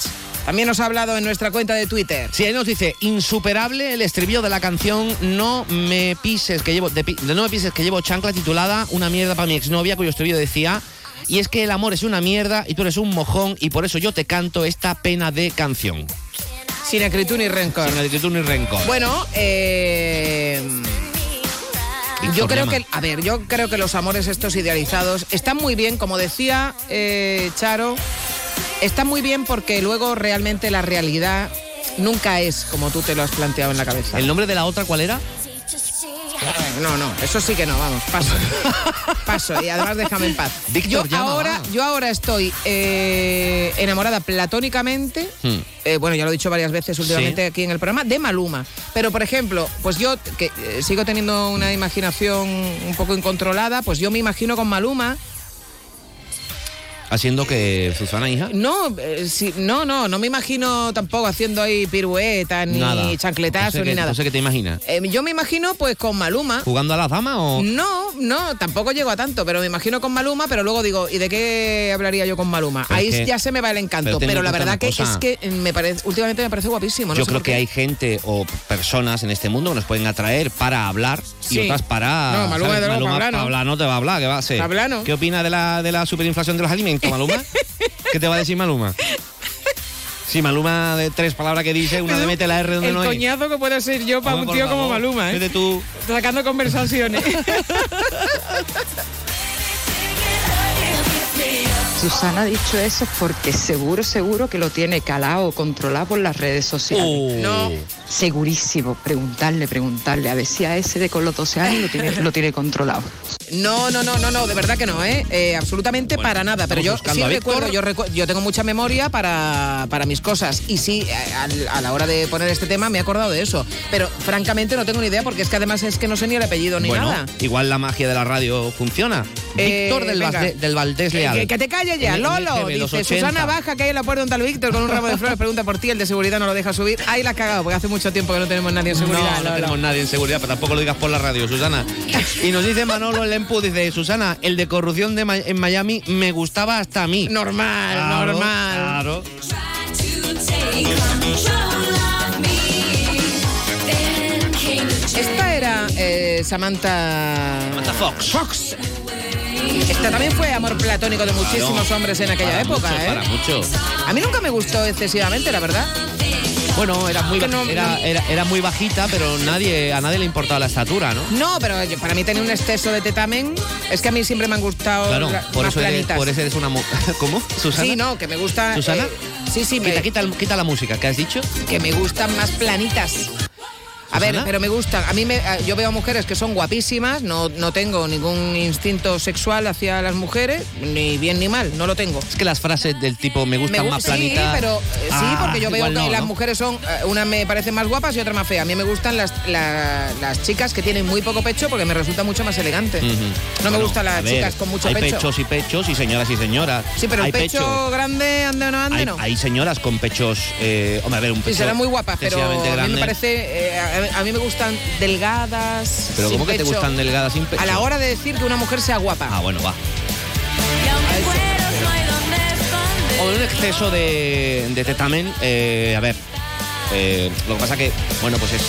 También nos ha hablado en nuestra cuenta de Twitter. Sí, ahí nos dice, insuperable el estribillo de la canción No me pises que llevo, de, No me pises que llevo chancla titulada Una mierda para mi exnovia, cuyo estribillo decía y es que el amor es una mierda y tú eres un mojón y por eso yo te canto esta pena de canción. Sin acritud ni rencor. Sin acritud ni rencor. Bueno, eh, yo creo que, a ver, yo creo que los amores estos idealizados están muy bien, como decía eh, Charo, están muy bien porque luego realmente la realidad nunca es como tú te lo has planteado en la cabeza. ¿El nombre de la otra cuál era? No, no, eso sí que no, vamos, paso. [LAUGHS] Paso, y además déjame en paz. Víctor, yo, ahora, yo ahora estoy eh, enamorada platónicamente Hmm. eh, bueno, ya lo he dicho varias veces últimamente aquí en el programa, de Maluma. Pero, por ejemplo, pues yo, que eh, sigo teniendo una imaginación un poco incontrolada, pues yo me imagino con Maluma. Haciendo que Susana, hija. No, eh, sí, no, no, no me imagino tampoco haciendo ahí piruetas, ni Nada. chancletazos, No sé ni nada. No sé qué te imaginas. Eh, yo me imagino pues con Maluma. ¿Jugando a la dama o...? No, no, tampoco llego a tanto, pero me imagino con Maluma, pero luego digo, ¿y de qué hablaría yo con Maluma? Pero Ahí es que- ya se me va el encanto, pero la verdad que cosa. es que me parece, últimamente me parece guapísimo. no Yo creo que hay gente o personas en este mundo que nos pueden atraer para hablar Sí. y otras para. No, Maluma, de Maluma para hablar, ¿no? te va a hablar, ¿qué va a ¿no? ¿Qué opina de la, de la superinflación de los alimentos, Maluma? ¿Qué te va a decir Maluma? Sí, Maluma de tres palabras que dice, una de mete la R donde El no es. coñazo que puede ser yo para Hombre, un tío como Maluma, ¿eh? tú. Sacando conversaciones. [LAUGHS] Susana ha dicho eso porque seguro, seguro que lo tiene calado o controlado por las redes sociales. Oh. No. Segurísimo. Preguntarle, preguntarle. A ver si a ese de con los 12 años lo tiene, lo tiene controlado. No, no, no, no, no, de verdad que no, ¿eh? Eh, absolutamente para nada. Pero yo sí a recuerdo, yo, recu- yo tengo mucha memoria para, para mis cosas. Y sí, eh, al- a, la hora de poner este tema me he acordado de eso. Pero francamente no tengo ni idea porque es que además es que no sé ni el apellido ni bueno, nada. igual la magia de la radio funciona. Eh, Víctor del. Valde- del Valdés Eh, Leal. Que, que te calles ya, Lolo. Dice 80. Susana baja que hay en la puerta un tal Víctor con un ramo de flores. Pregunta por ti, el de seguridad no lo deja subir. Ahí la has cagado porque hace mucho tiempo que no tenemos nadie en seguridad. No, no tenemos nadie en seguridad, pero tampoco lo digas por la radio, Susana. Y nos dice Manolo el Empu, dice, Susana, el de corrupción de Ma- en Miami me gustaba hasta a mí. Normal, Claro, normal. Claro. Esta era eh, Samantha... Samantha Fox. Fox. Esta también fue amor platónico de muchísimos Claro. hombres en aquella Para época, mucho, ¿eh? Para mucho. A mí nunca me gustó excesivamente, la verdad. Bueno, era muy, no- era, era- era muy bajita, pero nadie, a nadie le importaba la estatura, ¿no? No, pero para mí tenía un exceso de tetamen. Es que a mí siempre me han gustado Claro, la- por más eso, eres, planitas. por eso eres una... [LAUGHS] ¿Cómo? ¿Susana? Sí, no, que me gusta... ¿Susana? eh, sí, sí, me- Quita, quita, el- quita la música, ¿qué has dicho? que me gustan más planitas. A ver, pero me gustan. A mí me, a- yo veo mujeres que son guapísimas, no, no tengo ningún instinto sexual hacia las mujeres, ni bien ni mal, no lo tengo. Es que las frases del tipo me gustan Me más sí, planitas... pero eh, sí, Ah, porque yo veo que no, las ¿no? mujeres son, eh, una me parecen más guapas y otra más feas. A mí me gustan las, la- las chicas que tienen muy poco pecho porque me resulta mucho más elegante. No me gustan las ver, chicas con mucho hay pecho. pechos y pechos y señoras y señoras. Sí, pero hay el pecho, grande, ande o no ande, Hay, no. hay señoras con pechos, eh, hombre, a ver, un Sí, pecho serán muy guapas, pero a mí me parece, eh, a, a mí me gustan delgadas. Pero sin ¿cómo que te pecho. gustan delgadas sin pecho? A la hora de decir que una mujer sea guapa. Ah, bueno, va. O un exceso de, de tetamen, eh, a ver. eh, lo que pasa que, bueno, pues es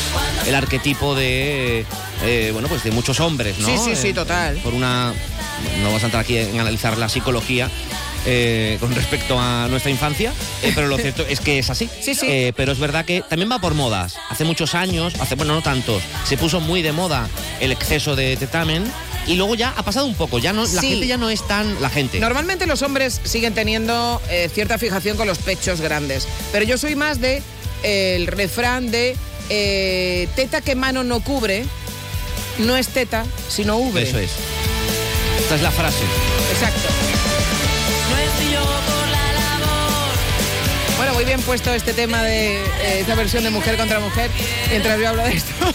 el arquetipo de, eh, bueno, pues de muchos hombres, ¿no? Sí, sí, sí, total. Por una, no vamos a entrar aquí en analizar la psicología eh, con respecto a nuestra infancia, eh, pero lo cierto es que es así. Sí, sí. Eh, pero es verdad que también va por modas. Hace muchos años, hace, bueno, no tantos, se puso muy de moda el exceso de tetamen y luego ya ha pasado un poco. Ya no, la Sí. gente ya no es tan la gente. Normalmente los hombres siguen teniendo eh, cierta fijación con los pechos grandes, pero yo soy más de eh, el refrán de eh, teta que mano no cubre, no es teta, sino ubre. Eso es. Esta es la frase. Exacto. Bueno, muy bien puesto este tema de eh, esta versión de mujer contra mujer mientras yo hablo de esto. [LAUGHS]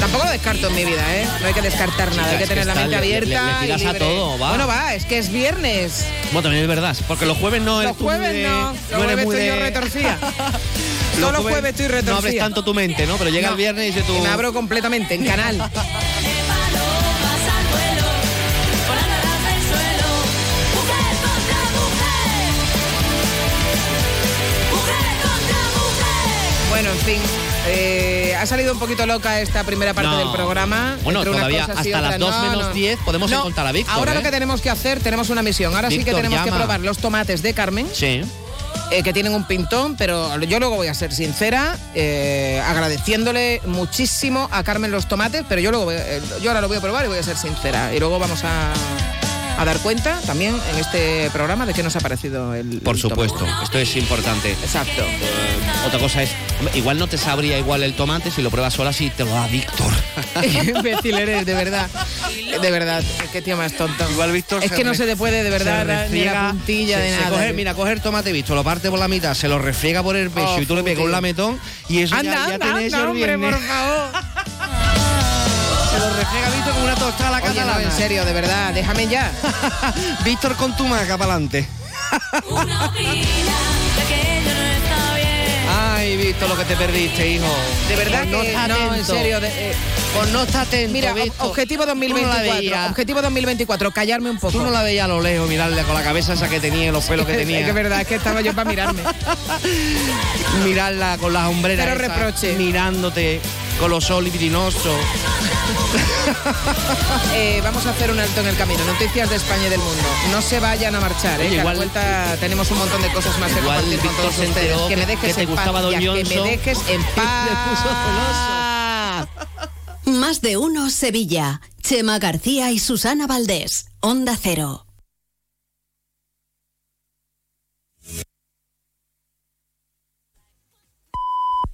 Tampoco lo descarto en mi vida, ¿eh? No hay que descartar nada, hay que tener la mente le- le- abierta. le y tiras a libre. todo, va. Bueno, va, es que es viernes. Bueno, también es verdad, porque los jueves no Los eres tú muy jueves de- no, los eres jueves muy estoy yo de- retorcida. Los [LAUGHS] Todos los jueves estoy retorcida. No abres tanto tu mente, ¿no? Pero llega No. el viernes y dices tú... Y me abro completamente en canal. [LAUGHS] Eh, ha salido un poquito loca esta primera parte No. del programa. Bueno, entre todavía hasta las otras. 2 No, menos no. 10 podemos encontrar a Víctor, Ahora ¿eh? lo que tenemos que hacer, tenemos una misión. Ahora sí que tenemos que probar los tomates de Carmen. Sí. eh, que tienen un pintón, pero yo luego voy a ser sincera, eh, agradeciéndole muchísimo a Carmen los tomates, pero yo luego eh, yo ahora lo voy a probar y voy a ser sincera. Y luego vamos a, a dar cuenta también en este programa de qué nos ha parecido el. Por el supuesto, tomate. esto es importante. Exacto. Otra cosa es, igual no te sabría igual el tomate si lo pruebas sola si te lo da Víctor. [LAUGHS] Imbécil eres, de verdad. De verdad, qué tío más tonto. Igual Víctor Es que no se te puede, de verdad, se dar ni la refriega, puntilla se- de se nada. coge- mira, coge el tomate Víctor, lo parte por la mitad, se lo refriega por el pecho Oh, y tú le pegas un lametón y eso Anda, ya, ya anda, tenés anda, hombre, viernes. por favor. [LAUGHS] Refriega Víctor con una tostada a la Oye, no, catalana. en serio, de verdad, déjame ya. [LAUGHS] Víctor con tu maca para adelante. [LAUGHS] Ay, Víctor, lo que te perdiste, hijo. De verdad no que no, en serio. de- eh, Por no estar atento, mira, Víctor. objetivo Tú no la 2024. veías. objetivo 2024, callarme un poco. Tú no la veías a lo lejos, mirarle con la cabeza esa que tenía y los pelos que [LAUGHS] tenía. Es que es verdad, es que estaba yo para mirarme. Mirarla con las hombreras. Esas, reproche. Mirándote con los ojos libidinosos. [LAUGHS] Eh, vamos a hacer un alto en el camino. Noticias de España y del mundo. No se vayan a marchar, ¿eh? Oye, que a la vuelta tenemos un montón de cosas más que Igual compartir con todos se ustedes. Que me dejes que te en gustaba paz Don ya, que me dejes en [LAUGHS] paz. Le puso Más de uno Sevilla. Chema García y Susana Valdés. Onda Cero.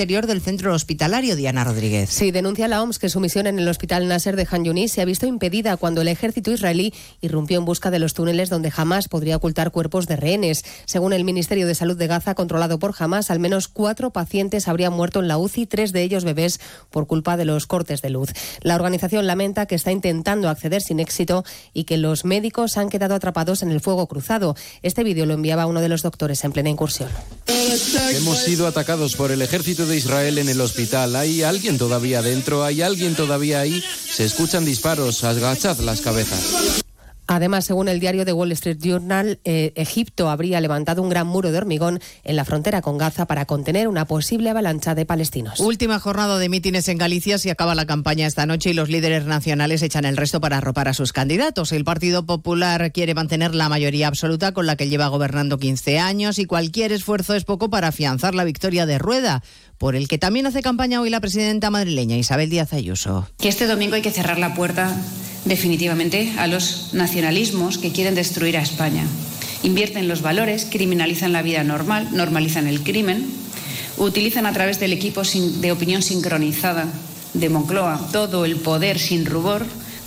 interior del centro hospitalario, Diana Rodríguez. Sí, denuncia la OMS que su misión en el hospital Nasser de Han Yunis se ha visto impedida cuando el ejército israelí irrumpió en busca de los túneles donde Hamas podría ocultar cuerpos de rehenes. Según el Ministerio de Salud de Gaza, controlado por Hamas, al menos cuatro pacientes habrían muerto en la UCI, tres de ellos bebés, por culpa de los cortes de luz. La organización lamenta que está intentando acceder sin éxito y que los médicos han quedado atrapados en el fuego cruzado. Este vídeo lo enviaba uno de los doctores en plena incursión. Hemos sido atacados por el ejército de Israel en el hospital. ¿Hay alguien todavía dentro? ¿Hay alguien todavía ahí? Se escuchan disparos. Agachad las cabezas. Además, según el diario The Wall Street Journal, eh, Egipto habría levantado un gran muro de hormigón en la frontera con Gaza para contener una posible avalancha de palestinos. Última jornada de mítines en Galicia. Se acaba la campaña esta noche y los líderes nacionales echan el resto para arropar a sus candidatos. El Partido Popular quiere mantener la mayoría absoluta con la que lleva gobernando 15 años y cualquier esfuerzo es poco para afianzar la victoria de Rueda por el que también hace campaña hoy la presidenta madrileña Isabel Díaz Ayuso. Que este domingo hay que cerrar la puerta definitivamente a los nacionalismos que quieren destruir a España. Invierten los valores, criminalizan la vida normal, normalizan el crimen, utilizan a través del equipo de opinión sincronizada de Moncloa todo el poder sin rubor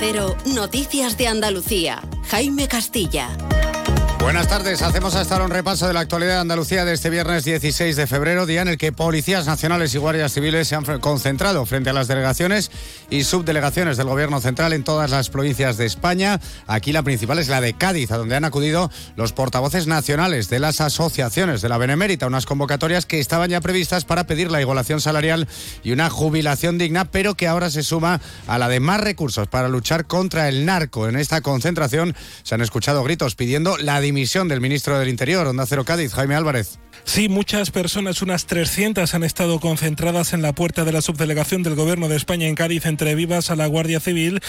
Cero, Noticias de Andalucía. Jaime Castilla. Buenas tardes, hacemos hasta ahora un repaso de la actualidad de Andalucía de este viernes 16 de febrero, día en el que policías nacionales y guardias civiles se han concentrado frente a las delegaciones y subdelegaciones del Gobierno central en todas las provincias de España. Aquí la principal es la de Cádiz, a donde han acudido los portavoces nacionales de las asociaciones de la Benemérita, unas convocatorias que estaban ya previstas para pedir la igualación salarial y una jubilación digna, pero que ahora se suma a la de más recursos para luchar contra el narco. En esta concentración se han escuchado gritos pidiendo la dimisión del ministro del Interior, Onda Cero Cádiz, Jaime Álvarez. Sí, muchas personas, unas 300, han estado concentradas en la puerta de la subdelegación del Gobierno de España en Cádiz entre vivas a la Guardia Civil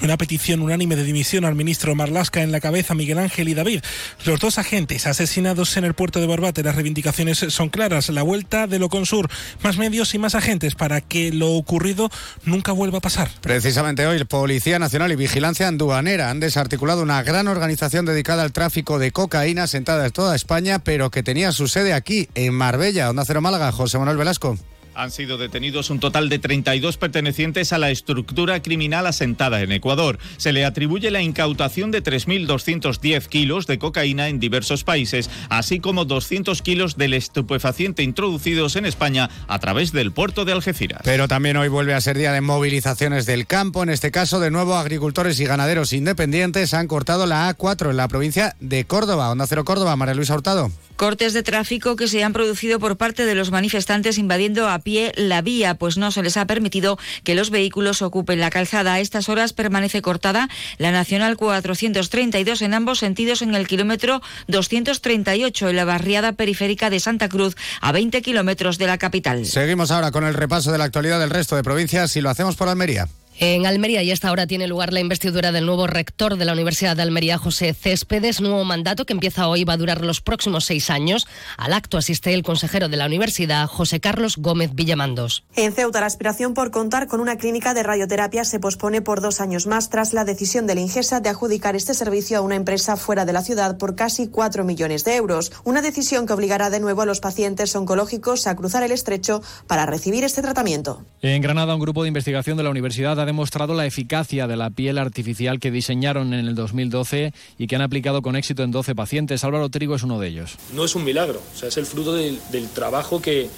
y una petición unánime de dimisión al ministro Marlasca en la cabeza Miguel Ángel y David. Los dos agentes asesinados en el puerto de Barbate, las reivindicaciones son claras. La vuelta de Loconsur, más medios y más agentes para que lo ocurrido nunca vuelva a pasar. Precisamente hoy, Policía Nacional y Vigilancia Aduanera han desarticulado una gran organización dedicada al tráfico de cocaína sentada en toda España, pero que tenía su sede aquí, en Marbella, Onda Cero Málaga, José Manuel Velasco. Han sido detenidos un total de 32 pertenecientes a la estructura criminal asentada en Ecuador. Se le atribuye la incautación de 3.210 kilos de cocaína en diversos países, así como 200 kilos del estupefaciente introducidos en España a través del puerto de Algeciras. Pero también hoy vuelve a ser día de movilizaciones del campo. En este caso, de nuevo, agricultores y ganaderos independientes han cortado la A4 en la provincia de Córdoba. Onda Cero Córdoba, María Luisa Hurtado. Cortes de tráfico que se han producido por parte de los manifestantes invadiendo a pie la vía, pues no se les ha permitido que los vehículos ocupen la calzada. A estas horas permanece cortada la Nacional 432 en ambos sentidos en el kilómetro 238 en la barriada periférica de Santa Cruz, a 20 kilómetros de la capital. Seguimos ahora con el repaso de la actualidad del resto de provincias y lo hacemos por Almería. En Almería y esta hora tiene lugar la investidura del nuevo rector de la Universidad de Almería, José Céspedes. Nuevo mandato que empieza hoy va a durar los próximos seis años. Al acto asiste el consejero de la universidad, José Carlos Gómez Villamandos. En Ceuta, la aspiración por contar con una clínica de radioterapia se pospone por dos años más tras la decisión de la Ingesa de adjudicar este servicio a una empresa fuera de la ciudad por casi cuatro millones de euros. Una decisión que obligará de nuevo a los pacientes oncológicos a cruzar el estrecho para recibir este tratamiento. En Granada, un grupo de investigación de la universidad ha demostrado la eficacia de la piel artificial que diseñaron en el 2012 y que han aplicado con éxito en 12 pacientes. Álvaro Trigo es uno de ellos. No es un milagro, o sea, es el fruto del, trabajo que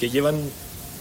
llevan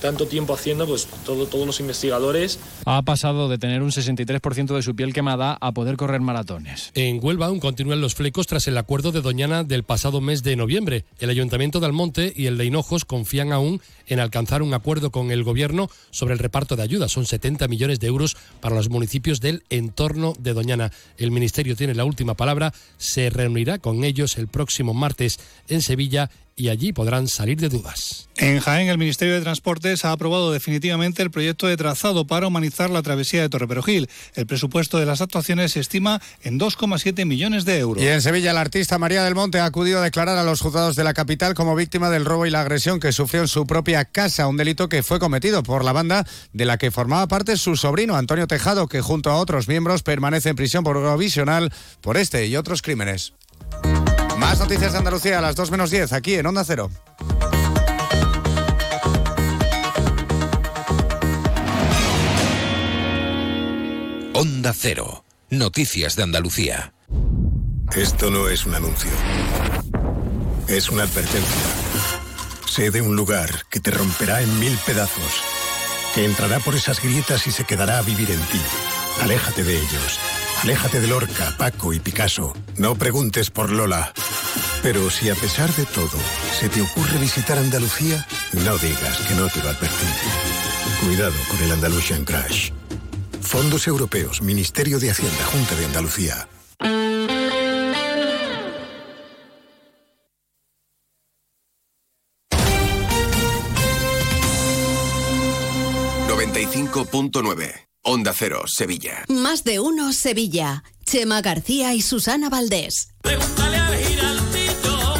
tanto tiempo haciendo pues todo, todos los investigadores. Ha pasado de tener un 63% de su piel quemada a poder correr maratones. En Huelva aún continúan los flecos tras el acuerdo de Doñana del pasado mes de noviembre. El Ayuntamiento de Almonte y el de Hinojos confían aún en alcanzar un acuerdo con el Gobierno sobre el reparto de ayudas. Son 70 millones de euros para los municipios del entorno de Doñana. El Ministerio tiene la última palabra. Se reunirá con ellos el próximo martes en Sevilla y allí podrán salir de dudas. En Jaén, el Ministerio de Transportes ha aprobado definitivamente el proyecto de trazado para humanizar la travesía de Torreperogil. El presupuesto de las actuaciones se estima en 2,7 millones de euros. Y en Sevilla, la artista María del Monte ha acudido a declarar a los juzgados de la capital como víctima del robo y la agresión que sufrió en su propia casa, un delito que fue cometido por la banda de la que formaba parte su sobrino Antonio Tejado, que junto a otros miembros permanece en prisión provisional por este y otros crímenes. Más noticias de Andalucía a las 2 menos 10, aquí en Onda Cero. Onda Cero. Noticias de Andalucía. Esto no es un anuncio. Es una advertencia. Sé de un lugar que te romperá en mil pedazos, que entrará por esas grietas y se quedará a vivir en ti. Aléjate de ellos. Aléjate de Lorca, Paco y Picasso. No preguntes por Lola. Pero si a pesar de todo se te ocurre visitar Andalucía, no digas que no te lo advertí. Cuidado con el Andalusian Crash. Fondos Europeos, Ministerio de Hacienda, Junta de Andalucía. .9 Onda Cero, Sevilla. Más de uno, Sevilla. Chema García y Susana Valdés. Pregúntale al giraldito,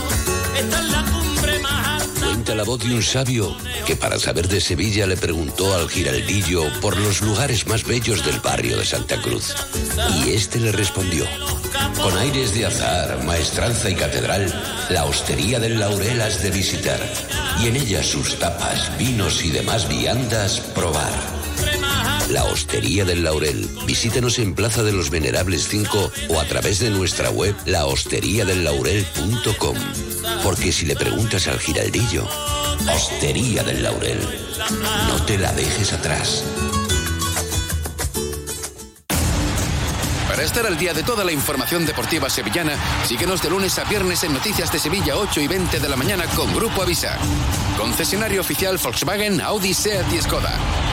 esta es la cumbre más alta. Cuenta la voz de un sabio que para saber de Sevilla le preguntó al giraldillo por los lugares más bellos del barrio de Santa Cruz. Y este le respondió, con aires de azar, maestranza y catedral, la hostería del Laurel has de visitar y en ella sus tapas, vinos y demás viandas probar. La Hostería del Laurel. Visítenos en Plaza de los Venerables 5 o a través de nuestra web lahosteriadellaurel.com. Porque si le preguntas al giraldillo, Hostería del Laurel, no te la dejes atrás. Para estar al día de toda la información deportiva sevillana, síguenos de lunes a viernes en Noticias de Sevilla 8 y 20 de la mañana con Grupo Avisa. Concesionario oficial Volkswagen, Audi, Seat y Skoda.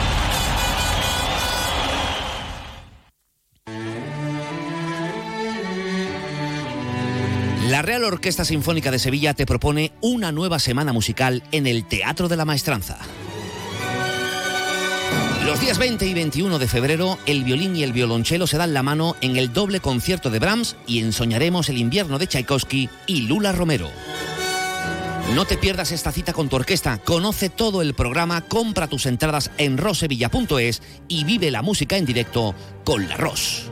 La Real Orquesta Sinfónica de Sevilla te propone una nueva semana musical en el Teatro de la Maestranza. Los días 20 y 21 de febrero, el violín y el violonchelo se dan la mano en el doble concierto de Brahms y ensoñaremos el invierno de Tchaikovsky y Lula Romero. No te pierdas esta cita con tu orquesta, conoce todo el programa, compra tus entradas en rosevilla.es y vive la música en directo con la Ros.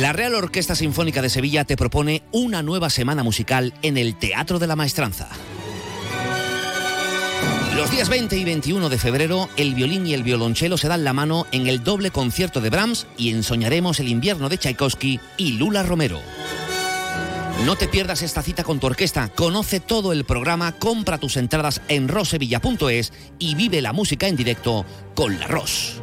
La Real Orquesta Sinfónica de Sevilla te propone una nueva semana musical en el Teatro de la Maestranza. Los días 20 y 21 de febrero, el violín y el violonchelo se dan la mano en el doble concierto de Brahms y ensoñaremos el invierno de Tchaikovsky y Lula Romero. No te pierdas esta cita con tu orquesta, conoce todo el programa, compra tus entradas en rosevilla.es y vive la música en directo con la Ros.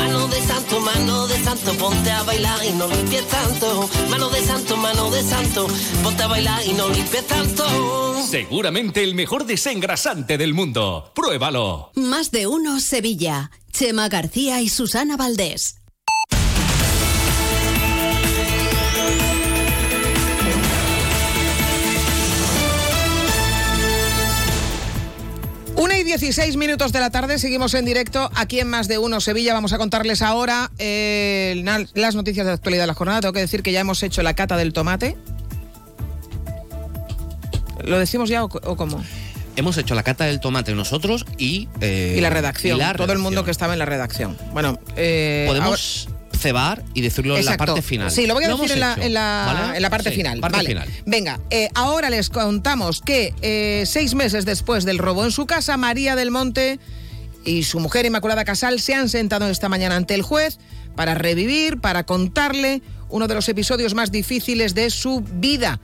mano de santo, mano de santo, ponte a bailar y no limpies tanto, mano de santo, mano de santo, ponte a bailar y no limpies tanto. Seguramente el mejor desengrasante del mundo. Pruébalo. Más de uno Sevilla. Chema García y Susana Valdés. 16 minutos de la tarde, seguimos en directo aquí en Más de Uno Sevilla. Vamos a contarles ahora eh, las noticias de la actualidad de la jornada. Tengo que decir que ya hemos hecho la cata del tomate. ¿Lo decimos ya o cómo? Hemos hecho la cata del tomate nosotros y... eh, y la redacción, y la todo el mundo que estaba en la redacción. Bueno, eh, Podemos cebar y decirlo en la parte final. Sí, lo voy a decir en la, hecho, en la- ¿vale? en la parte Sí, final. parte Vale. final. Venga, eh, ahora les contamos que eh, seis meses después del robo en su casa, María del Monte y su mujer Inmaculada Casal se han sentado esta mañana ante el juez para revivir, para contarle uno de los episodios más difíciles de su vida.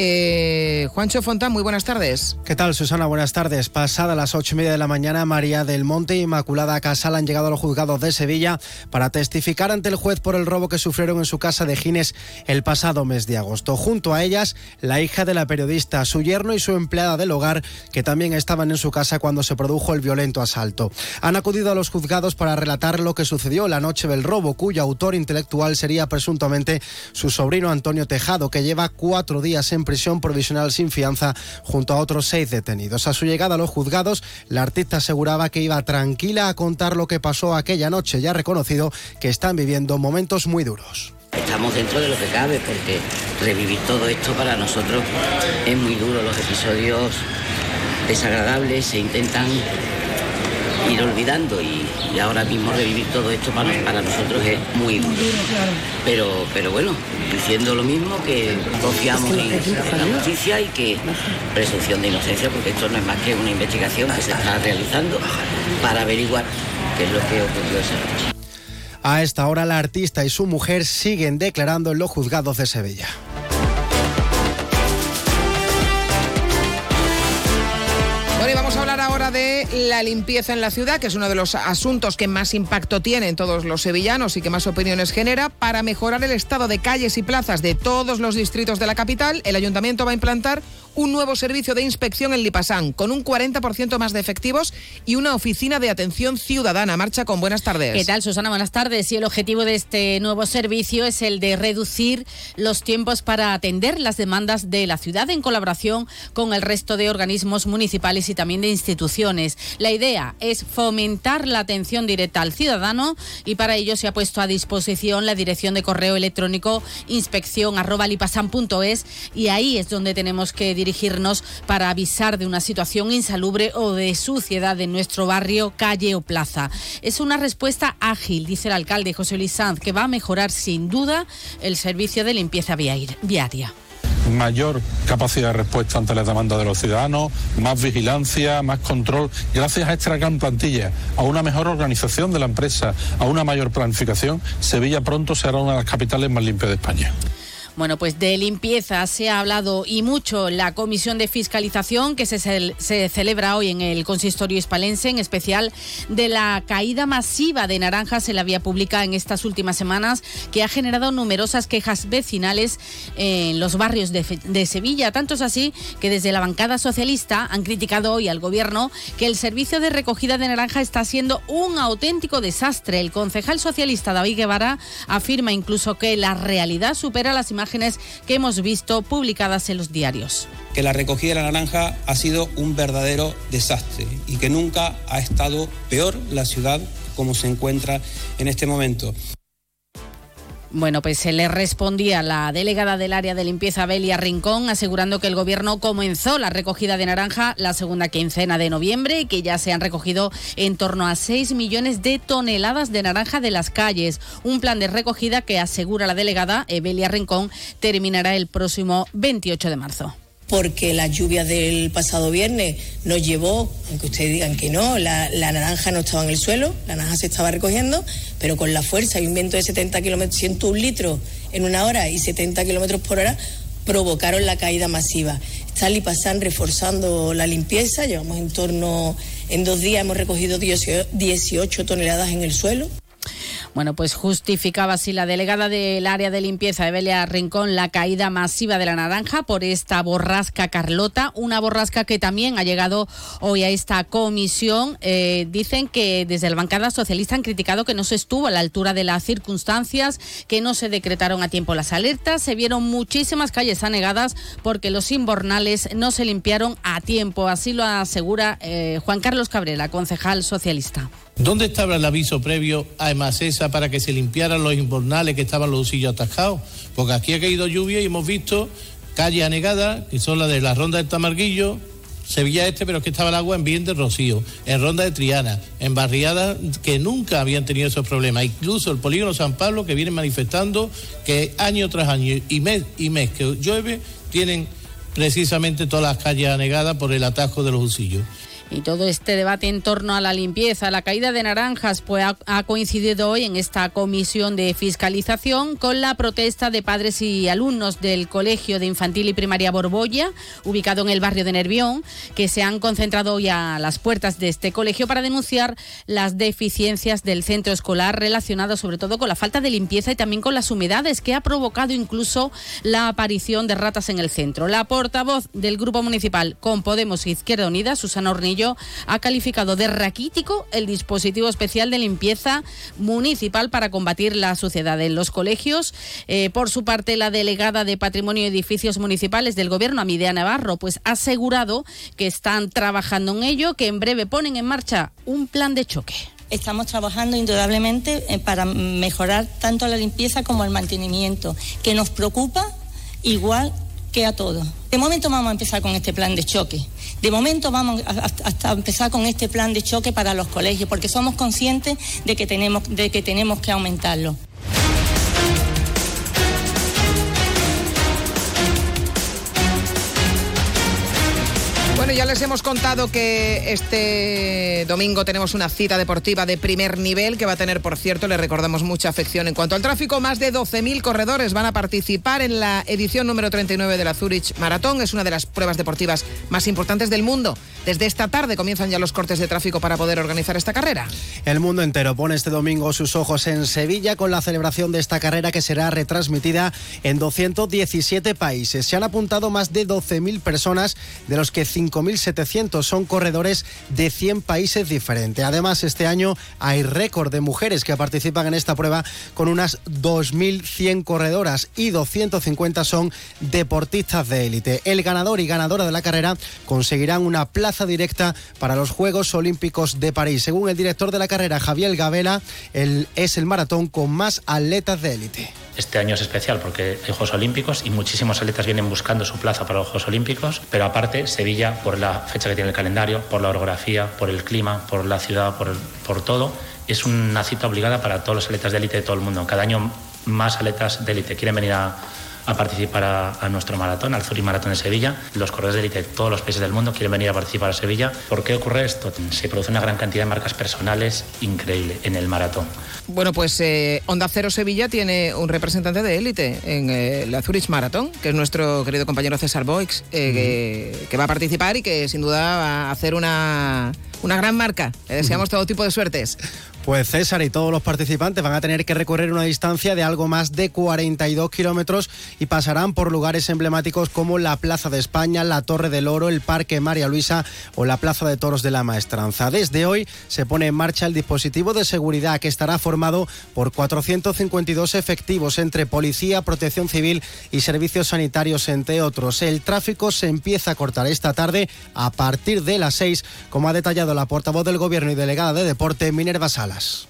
Eh, Juancho Fontán, muy buenas tardes. ¿Qué tal, Susana? Buenas tardes. Pasada las ocho y media de la mañana, María del Monte y Inmaculada Casal han llegado a los juzgados de Sevilla para testificar ante el juez por el robo que sufrieron en su casa de Gines el pasado mes de agosto. Junto a ellas, la hija de la periodista, su yerno y su empleada del hogar, que también estaban en su casa cuando se produjo el violento asalto. Han acudido a los juzgados para relatar lo que sucedió la noche del robo, cuyo autor intelectual sería presuntamente su sobrino Antonio Tejado, que lleva cuatro días en prisión provisional sin fianza junto a otros seis detenidos. A su llegada a los juzgados, la artista aseguraba que iba tranquila a contar lo que pasó aquella noche y ha reconocido que están viviendo momentos muy duros. Estamos dentro de lo que cabe porque revivir todo esto para nosotros es muy duro. Los episodios desagradables se intentan ir olvidando y, y ahora mismo revivir todo esto para, para nosotros es muy duro. Pero, pero bueno, diciendo lo mismo que confiamos en, en la justicia y que presunción de inocencia porque esto no es más que una investigación que se está realizando para averiguar qué es lo que ocurrió esa noche. A esta hora, la artista y su mujer siguen declarando en los juzgados de Sevilla. Hablar ahora de la limpieza en la ciudad, que es uno de los asuntos que más impacto tiene en todos los sevillanos y que más opiniones genera. Para mejorar el estado de calles y plazas de todos los distritos de la capital, el ayuntamiento va a implantar un nuevo servicio de inspección en Lipasán, con un 40% más de efectivos y una oficina de atención ciudadana. Marcha con buenas tardes. ¿Qué tal, Susana? Buenas tardes. Y el objetivo de este nuevo servicio es el de reducir los tiempos para atender las demandas de la ciudad en colaboración con el resto de organismos municipales y también de instituciones. La idea es fomentar la atención directa al ciudadano y para ello se ha puesto a disposición la dirección de correo electrónico inspección@lipasan.es y ahí es donde tenemos que dirigirnos para avisar de una situación insalubre o de suciedad en nuestro barrio, calle o plaza. Es una respuesta ágil, dice el alcalde José Luis Sanz, que va a mejorar sin duda el servicio de limpieza viaria. mayor capacidad de respuesta ante las demandas de los ciudadanos, más vigilancia, más control, gracias a esta gran plantilla, a una mejor organización de la empresa, a una mayor planificación, Sevilla pronto será una de las capitales más limpias de España. Bueno, pues de limpieza se ha hablado y mucho la comisión de fiscalización que se, celebra hoy en el consistorio hispalense, en especial de la caída masiva de naranjas en la vía pública en estas últimas semanas, que ha generado numerosas quejas vecinales en los barrios de, de Sevilla. Tanto es así que desde la bancada socialista han criticado hoy al gobierno que el servicio de recogida de naranja está siendo un auténtico desastre. El concejal socialista David Guevara afirma incluso que la realidad supera las imágenes que hemos visto publicadas en los diarios. Que la recogida de la naranja ha sido un verdadero desastre y que nunca ha estado peor la ciudad como se encuentra en este momento. Bueno, pues se le respondía la delegada del área de limpieza Belia Rincón, asegurando que el gobierno comenzó la recogida de naranja la segunda quincena de noviembre y que ya se han recogido en torno a 6 millones de toneladas de naranja de las calles. Un plan de recogida que asegura la delegada Belia Rincón terminará el próximo 28 de marzo porque las lluvias del pasado viernes nos llevó, aunque ustedes digan que no, la, naranja no estaba en el suelo, la naranja se estaba recogiendo, pero con la fuerza y un viento de 70 kilómetros, 101 litros en una hora y 70 kilómetros por hora, provocaron la caída masiva. Están y pasan reforzando la limpieza, llevamos en torno, en dos días hemos recogido 18 toneladas en el suelo. Bueno, pues justificaba así la delegada del área de limpieza, Evelia Rincón, la caída masiva de la naranja por esta borrasca Carlota, una borrasca que también ha llegado hoy a esta comisión. Eh, dicen que desde la bancada socialista han criticado que no se estuvo a la altura de las circunstancias, que no se decretaron a tiempo las alertas, se vieron muchísimas calles anegadas porque los inbornales no se limpiaron a tiempo. Así lo asegura eh, Juan Carlos Cabrera, concejal socialista. ¿Dónde estaba el aviso previo a EMASESA para que se limpiaran los invernales que estaban los usillos atascados? Porque aquí ha caído lluvia y hemos visto calles anegadas, que son las de la Ronda del Tamarguillo, Sevilla Este, pero es que estaba el agua en Bien de Rocío, en Ronda de Triana, en barriadas que nunca habían tenido esos problemas. Incluso el polígono San Pablo, que viene manifestando que año tras año y mes y mes que llueve, tienen precisamente todas las calles anegadas por el atasco de los usillos. Y todo este debate en torno a la limpieza, la caída de naranjas, pues ha, coincidido hoy en esta comisión de fiscalización con la protesta de padres y alumnos del Colegio de Infantil y Primaria Borbolla, ubicado en el barrio de Nervión, que se han concentrado hoy a las puertas de este colegio para denunciar las deficiencias del centro escolar relacionadas sobre todo con la falta de limpieza y también con las humedades que ha provocado incluso la aparición de ratas en el centro. La portavoz del Grupo Municipal con Podemos Izquierda Unida, Susana Ha calificado de raquítico el dispositivo especial de limpieza municipal para combatir la suciedad en los colegios. Eh, por su parte, la delegada de Patrimonio y Edificios Municipales del Gobierno, Amidea Navarro, pues ha asegurado que están trabajando en ello, que en breve ponen en marcha un plan de choque. Estamos trabajando indudablemente eh, para mejorar tanto la limpieza como el mantenimiento, que nos preocupa igual que a todos. De momento vamos a empezar con este plan de choque. De momento vamos a, empezar con este plan de choque para los colegios, porque somos conscientes de que tenemos, de que, tenemos que aumentarlo. Bueno, ya les hemos contado que este domingo tenemos una cita deportiva de primer nivel que va a tener, por cierto, le recordamos mucha afección en cuanto al tráfico. Más de 12.000 corredores van a participar en la edición número 39 de la Zurich Maratón. Es una de las pruebas deportivas más importantes del mundo. Desde esta tarde comienzan ya los cortes de tráfico para poder organizar esta carrera. El mundo entero pone este domingo sus ojos en Sevilla con la celebración de esta carrera que será retransmitida en 217 países. Se han apuntado más de 12.000 personas, de los que 5 5.700 son corredores de 100 países diferentes. Además, este año hay récord de mujeres que participan en esta prueba con unas 2.100 corredoras y 250 son deportistas de élite. El ganador y ganadora de la carrera conseguirán una plaza directa para los Juegos Olímpicos de París. Según el director de la carrera, Javier Gavela, es el maratón con más atletas de élite. Este año es especial porque hay Juegos Olímpicos y muchísimos atletas vienen buscando su plaza para los Juegos Olímpicos, pero aparte Sevilla, por la fecha que tiene el calendario, por la orografía, por el clima, por la ciudad, por, por todo, es una cita obligada para todos los atletas de élite de todo el mundo. Cada año más atletas de élite quieren venir a, a participar a, a nuestro maratón, al Zurich Maratón de Sevilla. Los corredores de élite de todos los países del mundo quieren venir a participar a Sevilla. ¿Por qué ocurre esto? Se produce una gran cantidad de marcas personales increíble en el maratón. Bueno, pues eh, Onda Cero Sevilla tiene un representante de élite en eh, la Zurich Marathon, que es nuestro querido compañero César Boix, eh, que, que va a participar y que sin duda va a hacer una, una gran marca. Le deseamos [LAUGHS] todo tipo de suertes. Pues César y todos los participantes van a tener que recorrer una distancia de algo más de 42 kilómetros y pasarán por lugares emblemáticos como la Plaza de España, la Torre del Oro, el Parque María Luisa o la Plaza de Toros de la Maestranza. Desde hoy se pone en marcha el dispositivo de seguridad que estará formado por 452 efectivos entre policía, protección civil y servicios sanitarios, entre otros. El tráfico se empieza a cortar esta tarde a partir de las 6, como ha detallado la portavoz del Gobierno y delegada de Deporte, Minerva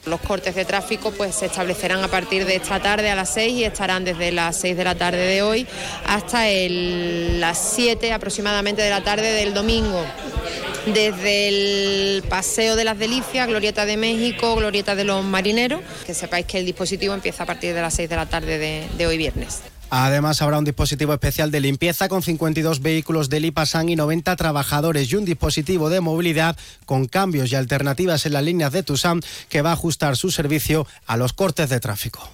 Los cortes de tráfico pues se establecerán a partir de esta tarde a las 6 y estarán desde las 6 de la tarde de hoy hasta las 7 aproximadamente de la tarde del domingo. Desde el Paseo de las Delicias, Glorieta de México, Glorieta de los Marineros, que sepáis que el dispositivo empieza a partir de las 6 de la tarde de, de hoy viernes. Además, habrá un dispositivo especial de limpieza con 52 vehículos del IPASAN y 90 trabajadores y un dispositivo de movilidad con cambios y alternativas en las líneas de Tusam que va a ajustar su servicio a los cortes de tráfico.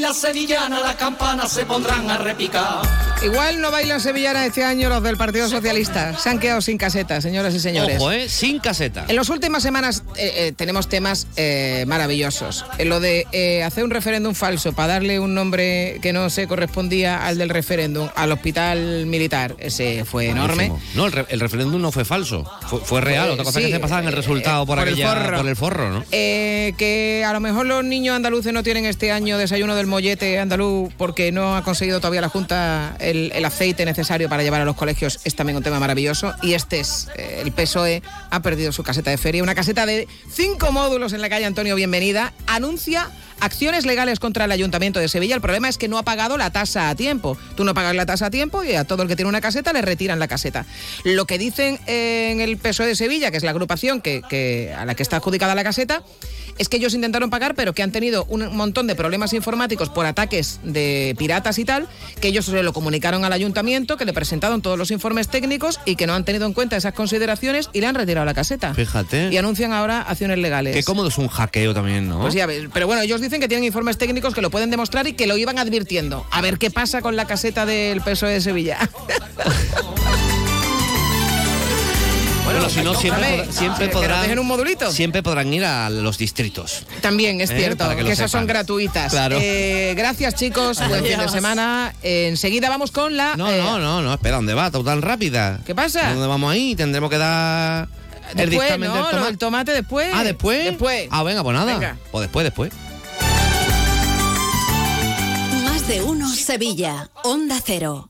Tú bailas sevillana, las campanas se pondrán a repicar. Igual no bailan sevillana este año los del Partido Socialista. Se han quedado sin caseta, señoras y señores. Ojo, ¿eh? Sin caseta. En las últimas semanas eh, eh, tenemos temas eh, maravillosos. En lo de hacer un referéndum falso para darle un nombre que no se correspondía al del referéndum al hospital militar, ese fue enorme. Buenísimo. No, el, re- el referéndum no fue falso, fue, fue real. Otra cosa sí, que se pasaba en el resultado por, por aquella, por el forro, ¿no? Eh, que a lo mejor los niños andaluces no tienen este año desayuno del mollete andaluz porque no ha conseguido todavía la Junta el, aceite necesario para llevar a los colegios es también un tema maravilloso. Y este es, eh, el PSOE ha perdido su caseta de feria, una caseta de cinco módulos en la calle Antonio Bienvenida, anuncia acciones legales contra el Ayuntamiento de Sevilla. El problema es que no ha pagado la tasa a tiempo. Tú no pagas la tasa a tiempo y a todo el que tiene una caseta le retiran la caseta. Lo que dicen en el PSOE de Sevilla, que es la agrupación que, que- a la que está adjudicada la caseta, es que ellos intentaron pagar, pero que han tenido un montón de problemas informáticos por ataques de piratas y tal, que ellos se lo comunicaron al ayuntamiento, que le presentaron todos los informes técnicos y que no han tenido en cuenta esas consideraciones y le han retirado la caseta. Fíjate. Y anuncian ahora acciones legales. Qué cómodo es un hackeo también, ¿no? Pues ya pero bueno, ellos dicen que tienen informes técnicos que lo pueden demostrar y que lo iban advirtiendo. A ver qué pasa con la caseta del PSOE de Sevilla. [LAUGHS] Bueno, si no, siempre, siempre podrán. un modulito. Siempre podrán ir a los distritos. También es Eh, cierto para que, que esas son gratuitas. Claro. Eh, gracias chicos, buen fin de semana. enseguida vamos con la... No, eh, no, no, no, espera, ¿dónde va? ¿Tú tan rápida? ¿Qué pasa? ¿Dónde vamos ahí? Tendremos que dar el Después, dictamen no, del tomate. del tomate después. Ah, ¿después? Después. Ah, venga, pues nada. Venga. Pues después, después. De uno Sevilla. Onda Cero.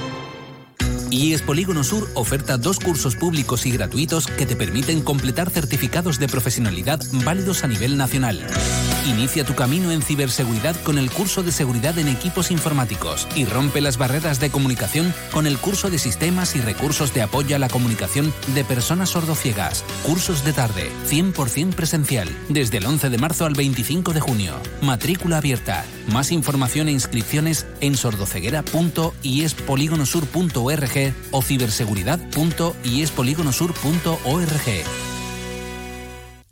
IES Polígono Sur oferta dos cursos públicos y gratuitos que te permiten completar certificados de profesionalidad válidos a nivel nacional. Inicia tu camino en ciberseguridad con el curso de seguridad en equipos informáticos y rompe las barreras de comunicación con el curso de sistemas y recursos de apoyo a la comunicación de personas sordociegas. Cursos de tarde, 100% presencial, desde el 11 de marzo al 25 de junio. Matrícula abierta. Más información e inscripciones en o ciberseguridad.iespoligonosur.org.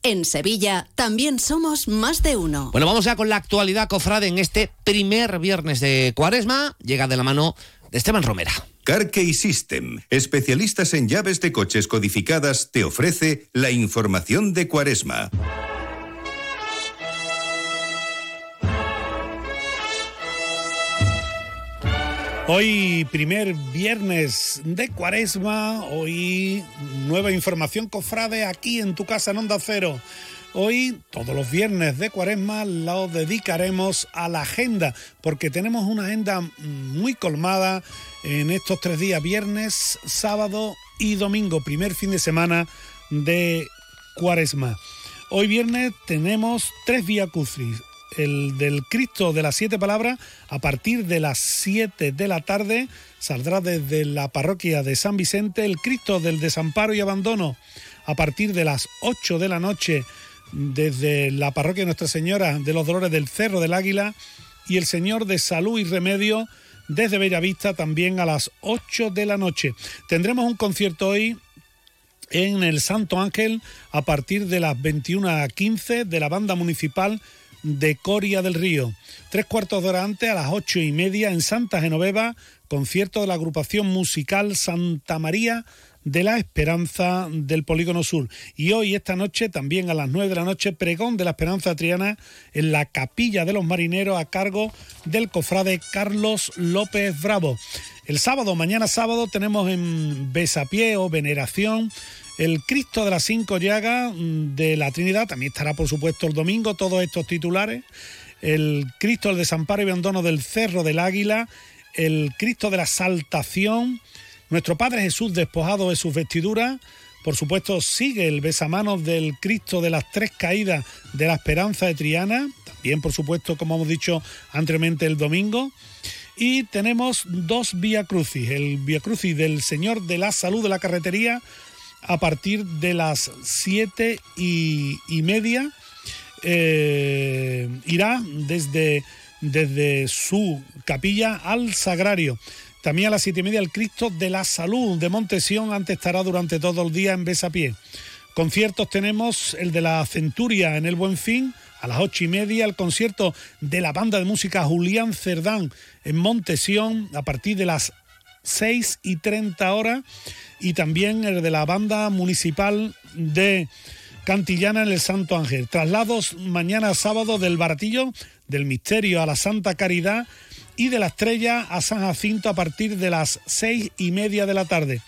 En Sevilla también somos más de uno. Bueno, vamos ya con la actualidad, cofrade, en este primer viernes de cuaresma. Llega de la mano de Esteban Romera. Carkey System, especialistas en llaves de coches codificadas, te ofrece la información de Cuaresma. Hoy primer viernes de cuaresma, hoy nueva información cofrade aquí en tu casa en Onda Cero. Hoy, todos los viernes de cuaresma, lo dedicaremos a la agenda, porque tenemos una agenda muy colmada en estos tres días, viernes, sábado y domingo, primer fin de semana de cuaresma. Hoy viernes tenemos tres Vía Crucis, el del Cristo de las Siete Palabras, a partir de las 7 de la tarde, saldrá desde la parroquia de San Vicente el Cristo del Desamparo y Abandono, a partir de las 8 de la noche, desde la parroquia de Nuestra Señora de los Dolores del Cerro del Águila, y el Señor de Salud y Remedio, desde Bellavista, también a las 8 de la noche. Tendremos un concierto hoy en el Santo Ángel a partir de las 21 a 15 de la banda municipal de Coria del Río. Tres cuartos de hora antes, a las ocho y media, en Santa Genoveva, concierto de la agrupación musical Santa María de la Esperanza del Polígono Sur. Y hoy, esta noche, también a las nueve de la noche, pregón de la Esperanza Triana en la Capilla de los Marineros a cargo del cofrade Carlos López Bravo. El sábado, mañana sábado, tenemos en Besapié o Veneración el Cristo de las Cinco Llagas mm, de la Trinidad. También estará, por supuesto, el domingo todos estos titulares. El Cristo del Desamparo y Abandono del Cerro del Águila. El Cristo de la Saltación. Nuestro Padre Jesús despojado de sus vestiduras. Por supuesto, sigue el besamanos del Cristo de las Tres Caídas de la Esperanza de Triana. También, por supuesto, como hemos dicho anteriormente, el domingo. Y tenemos dos Vía Crucis. El Vía Crucis del Señor de la Salud de la Carretería a partir de las siete y, y media. Eh, irá desde, desde su capilla al Sagrario. También a las siete y media el Cristo de la Salud de Montesión, antes estará durante todo el día en Besapié. Conciertos tenemos el de la Centuria en el Buen Fin, a las ocho y media el concierto de la banda de música Julián Cerdán en Montesión a partir de las 6 y 30 horas y también el de la banda municipal de Cantillana en el Santo Ángel. Traslados mañana sábado del Baratillo, del Misterio a la Santa Caridad y de la Estrella a San Jacinto a partir de las seis y media de la tarde.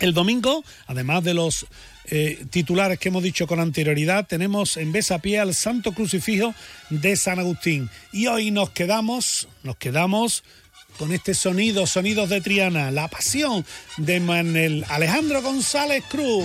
El domingo, además de los eh, titulares que hemos dicho con anterioridad, tenemos en Besapié al Santo Crucifijo de San Agustín. Y hoy nos quedamos, nos quedamos con este sonido, sonidos de Triana, la pasión de Manuel Alejandro González Cruz.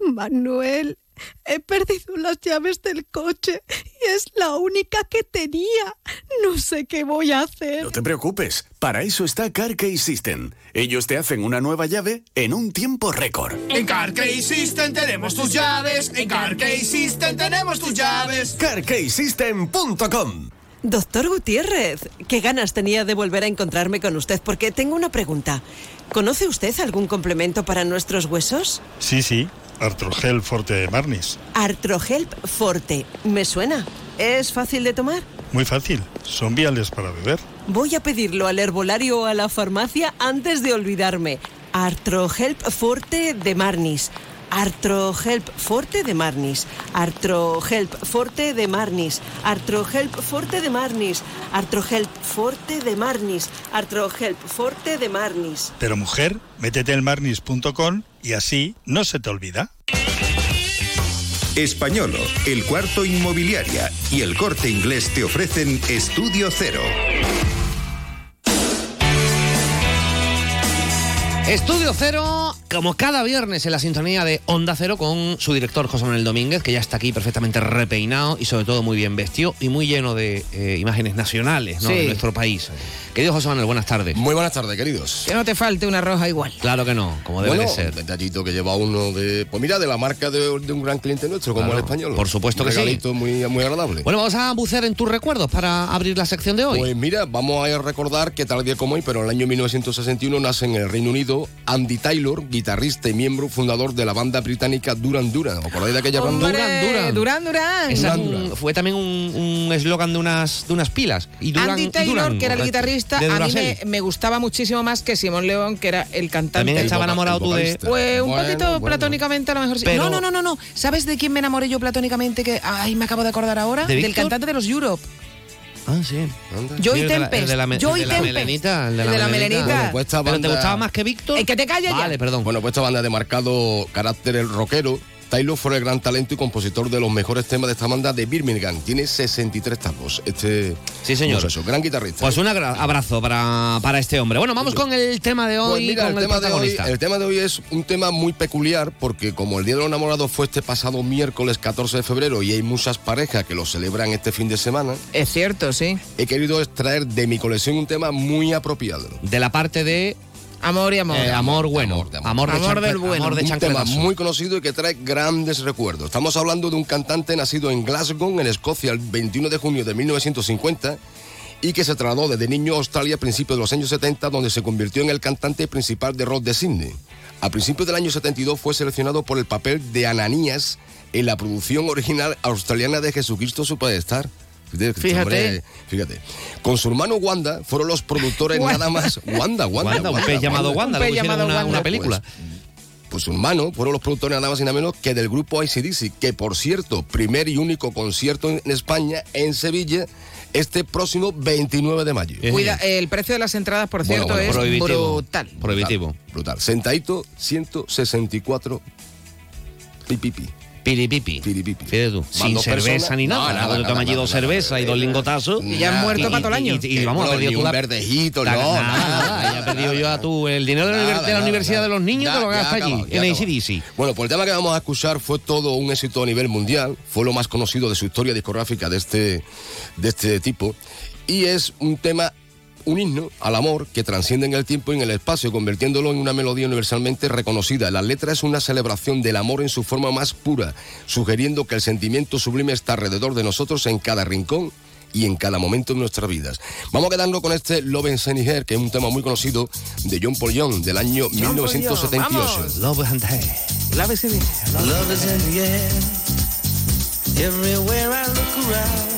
Manuel, he perdido las llaves del coche y es la única que tenía. No sé qué voy a hacer. No te preocupes, para eso está CarKey System. Ellos te hacen una nueva llave en un tiempo récord. En CarKey System tenemos tus llaves. En CarKey System tenemos tus llaves. CarKeySystem.com Doctor Gutiérrez, qué ganas tenía de volver a encontrarme con usted porque tengo una pregunta. ¿Conoce usted algún complemento para nuestros huesos? Sí, sí. Artrogel Forte de Marnis. Artrohelp Forte. ¿Me suena? ¿Es fácil de tomar? Muy fácil. Son viales para beber. Voy a pedirlo al herbolario o a la farmacia antes de olvidarme. Artrohelp Forte de Marnis. Artrohelp Forte de Marnis. Artrohelp Forte de Marnis. Artrohelp Forte de Marnis. Artrohelp Forte de Marnis. Artrohelp Forte de Marnis. Pero mujer, métete en marnis.com y así no se te olvida. Españolo, el cuarto inmobiliaria y el corte inglés te ofrecen Estudio Cero. Estudio Cero, como cada viernes en la sintonía de Onda Cero con su director José Manuel Domínguez, que ya está aquí perfectamente repeinado y sobre todo muy bien vestido y muy lleno de eh, imágenes nacionales ¿no? Sí. de nuestro país. Querido José Manuel, buenas tardes. Muy buenas tardes, queridos. Que no te falte una roja igual. Claro que no, como debe bueno, de ser. detallito que lleva uno de, pues mira, de la marca de, de un gran cliente nuestro, como Claro, el español. por supuesto Un que sí. regalito muy, muy agradable. Bueno, vamos a bucear en tus recuerdos para abrir la sección de hoy. Pues mira, vamos a recordar que tal día como hoy, pero en el año 1961 nace en el Reino Unido Andy Taylor, guitarrista y miembro fundador de la banda británica Duran Duran. ¿Os acordáis de aquella banda? Duran Duran. Un- fue también un un eslogan de unas, de unas pilas. Y Duran, Andy y Taylor, Duran, que era el guitarrista, a mí me, me gustaba muchísimo más que Simón León, que era el cantante. También estaba enamorado tú de-. Pues un Bueno, poquito bueno. platónicamente a lo mejor sí. Pero- No, no, no, no, no. ¿Sabes de quién me enamoré yo platónicamente? Que ay, me acabo de acordar ahora. ¿De Del Víctor? cantante de los Europe. Ah, sí. Joy Sí, el de la- Tempest. el de la, el de la Tempest. melenita. El de El la, de la melenita. melenita. Bueno, pues esta ¿Pero te banda- gustaba más que Víctor? El que te calles ya. Vale, perdón. Bueno, pues esta banda de marcado carácter el rockero. Taylor fue el gran talento y compositor de los mejores temas de esta banda de Birmingham. Tiene 63 tacos. Este Sí, señor. muchacho, gran guitarrista. Pues un agra- abrazo para, para este hombre. Bueno, vamos con el tema de hoy, Pues mira, con el, el, tema de hoy, el tema de hoy es un tema muy peculiar porque como el Día de los Enamorados fue este pasado miércoles 14 de febrero y hay muchas parejas que lo celebran este fin de semana, Es cierto, sí. he querido extraer de mi colección un tema muy apropiado. De la parte de Amor y amor. eh, amor bueno. Amor, de Amor chancle- del bueno. Amor de un tema muy conocido y que trae grandes recuerdos. Estamos hablando de un cantante nacido en Glasgow, en Escocia, el 21 de junio de 1950 y que se trasladó desde niño a Australia a principios de los años 70, donde se convirtió en el cantante principal de rock de Sydney. A principios del año 72 fue seleccionado por el papel de Ananías en la producción original australiana de Jesucristo Superstar. Fíjate, este Fíjate. hombre, fíjate. Con su hermano Wanda fueron los productores Wanda. nada más. Wanda, Wanda. Wanda, un pez llamado Wanda, Un pez llamado una, Wanda. una película. Pues su hermano fueron los productores nada más y nada menos que del grupo ICDC, que por cierto, primer y único concierto en España, en Sevilla, este próximo 29 de mayo. Cuida, el precio de las entradas, por cierto, bueno, es prohibitivo. brutal. Prohibitivo. Brutal. Sentadito, 164 pipipi. Piripipi. Piripipi. Fíjate tú. Sin cerveza ni nada. Nada, Cuando nada, toman allí nada, dos nada, cervezas y dos nada. lingotazos. Y ya han muerto para todo el año. Y, vamos, ha perdido tú un verdejito, no, nada, nada. nada. Ya he perdido yo a tú el dinero de la, Nada, nada, Universidad nada. de los Niños, te lo gastas allí, en. ACDC. Bueno, pues el tema que vamos a escuchar fue todo un éxito a nivel mundial, fue lo más conocido de su historia discográfica de este, de este tipo, y es un tema, un himno al amor que trasciende en el tiempo y en el espacio, convirtiéndolo en una melodía universalmente reconocida. La letra es una celebración del amor en su forma más pura, sugiriendo que el sentimiento sublime está alrededor de nosotros en cada rincón y en cada momento de nuestras vidas. Vamos a quedarnos con este Love and Sunny Hair, que es un tema muy conocido de John Paul Young del año 1978. Love and. Love is in the- Love is in the air. Everywhere I look around.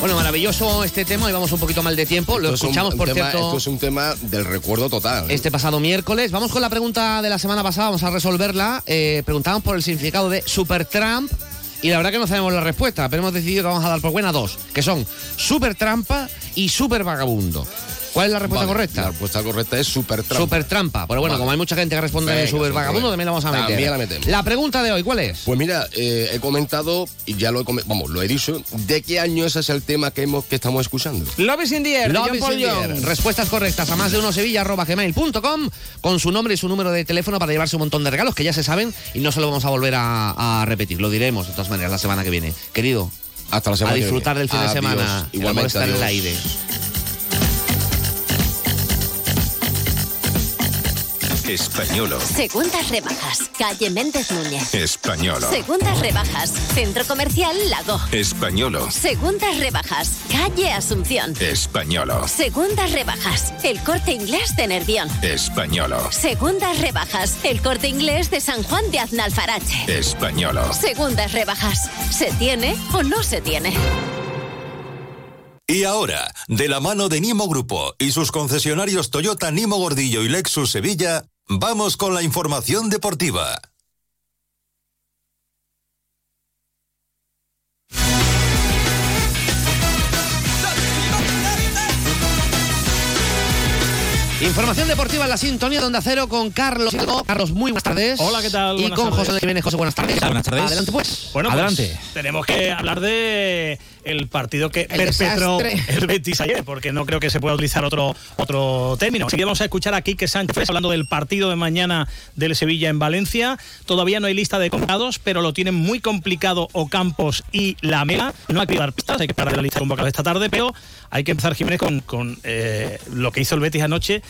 Bueno, maravilloso este tema, y vamos un poquito mal de tiempo. Lo Esto es un- escuchamos, por tema- cierto, Esto es un tema del recuerdo total. ¿eh? este pasado miércoles. Vamos con la pregunta de la semana pasada, vamos a resolverla. Eh, por el significado de Supertramp. Y la verdad que no sabemos la respuesta, pero hemos decidido que vamos a dar por buena dos, que son super trampa y super vagabundo. ¿Cuál es la respuesta Vale, La correcta? respuesta correcta es super trampa. Super trampa. Pero bueno, Vale. como hay mucha gente que responde Venga, super vagabundo, también la vamos a meter. También la metemos. La pregunta de hoy, ¿cuál es? Pues mira, eh, he comentado y ya lo he come- vamos, lo he dicho, ¿de qué año ese es el tema que hemos que estamos escuchando? Love is in the air. Love John in air. Respuestas correctas a más de uno sevilla.gmail.com con su nombre y su número de teléfono para llevarse un montón de regalos que ya se saben y no se lo vamos a volver a, a repetir. Lo diremos de todas maneras la semana que viene. Querido, Hasta la semana a que disfrutar viene. del fin de semana. El amor Igualmente, está en el aire. Españolo. Segundas rebajas. Calle Méndez Núñez. Españolo. Segundas rebajas. Centro Comercial Lago. Españolo. Segundas rebajas. Calle Asunción. Españolo. Segundas rebajas. El corte inglés de Nervión. Españolo. Segundas rebajas. El corte inglés de San Juan de Aznalfarache. Españolo. Segundas rebajas. ¿Se tiene o no se tiene? Y ahora, de la mano de Nimo Grupo y sus concesionarios Toyota Nimo Gordillo y Lexus Sevilla, vamos con la información deportiva. Información deportiva en la sintonía de Onda Cero con Carlos. Carlos, muy buenas tardes. Hola, ¿qué tal? Y Buenas con tardes. José Jiménez. José, buenas tardes. Buenas tardes. Adelante, pues. Bueno, Adelante. pues, tenemos que hablar de el partido que El perpetró desastre. el Betis ayer, porque no creo que se pueda utilizar otro, otro término. Así que vamos a escuchar a Quique Sánchez hablando del partido de mañana del Sevilla en Valencia. Todavía no hay lista de convocados, pero lo tienen muy complicado Ocampos y la Mega. No hay que dar pistas, hay que esperar la lista de convocados esta tarde, pero hay que empezar, Jiménez, con, eh, lo que hizo el Betis anoche.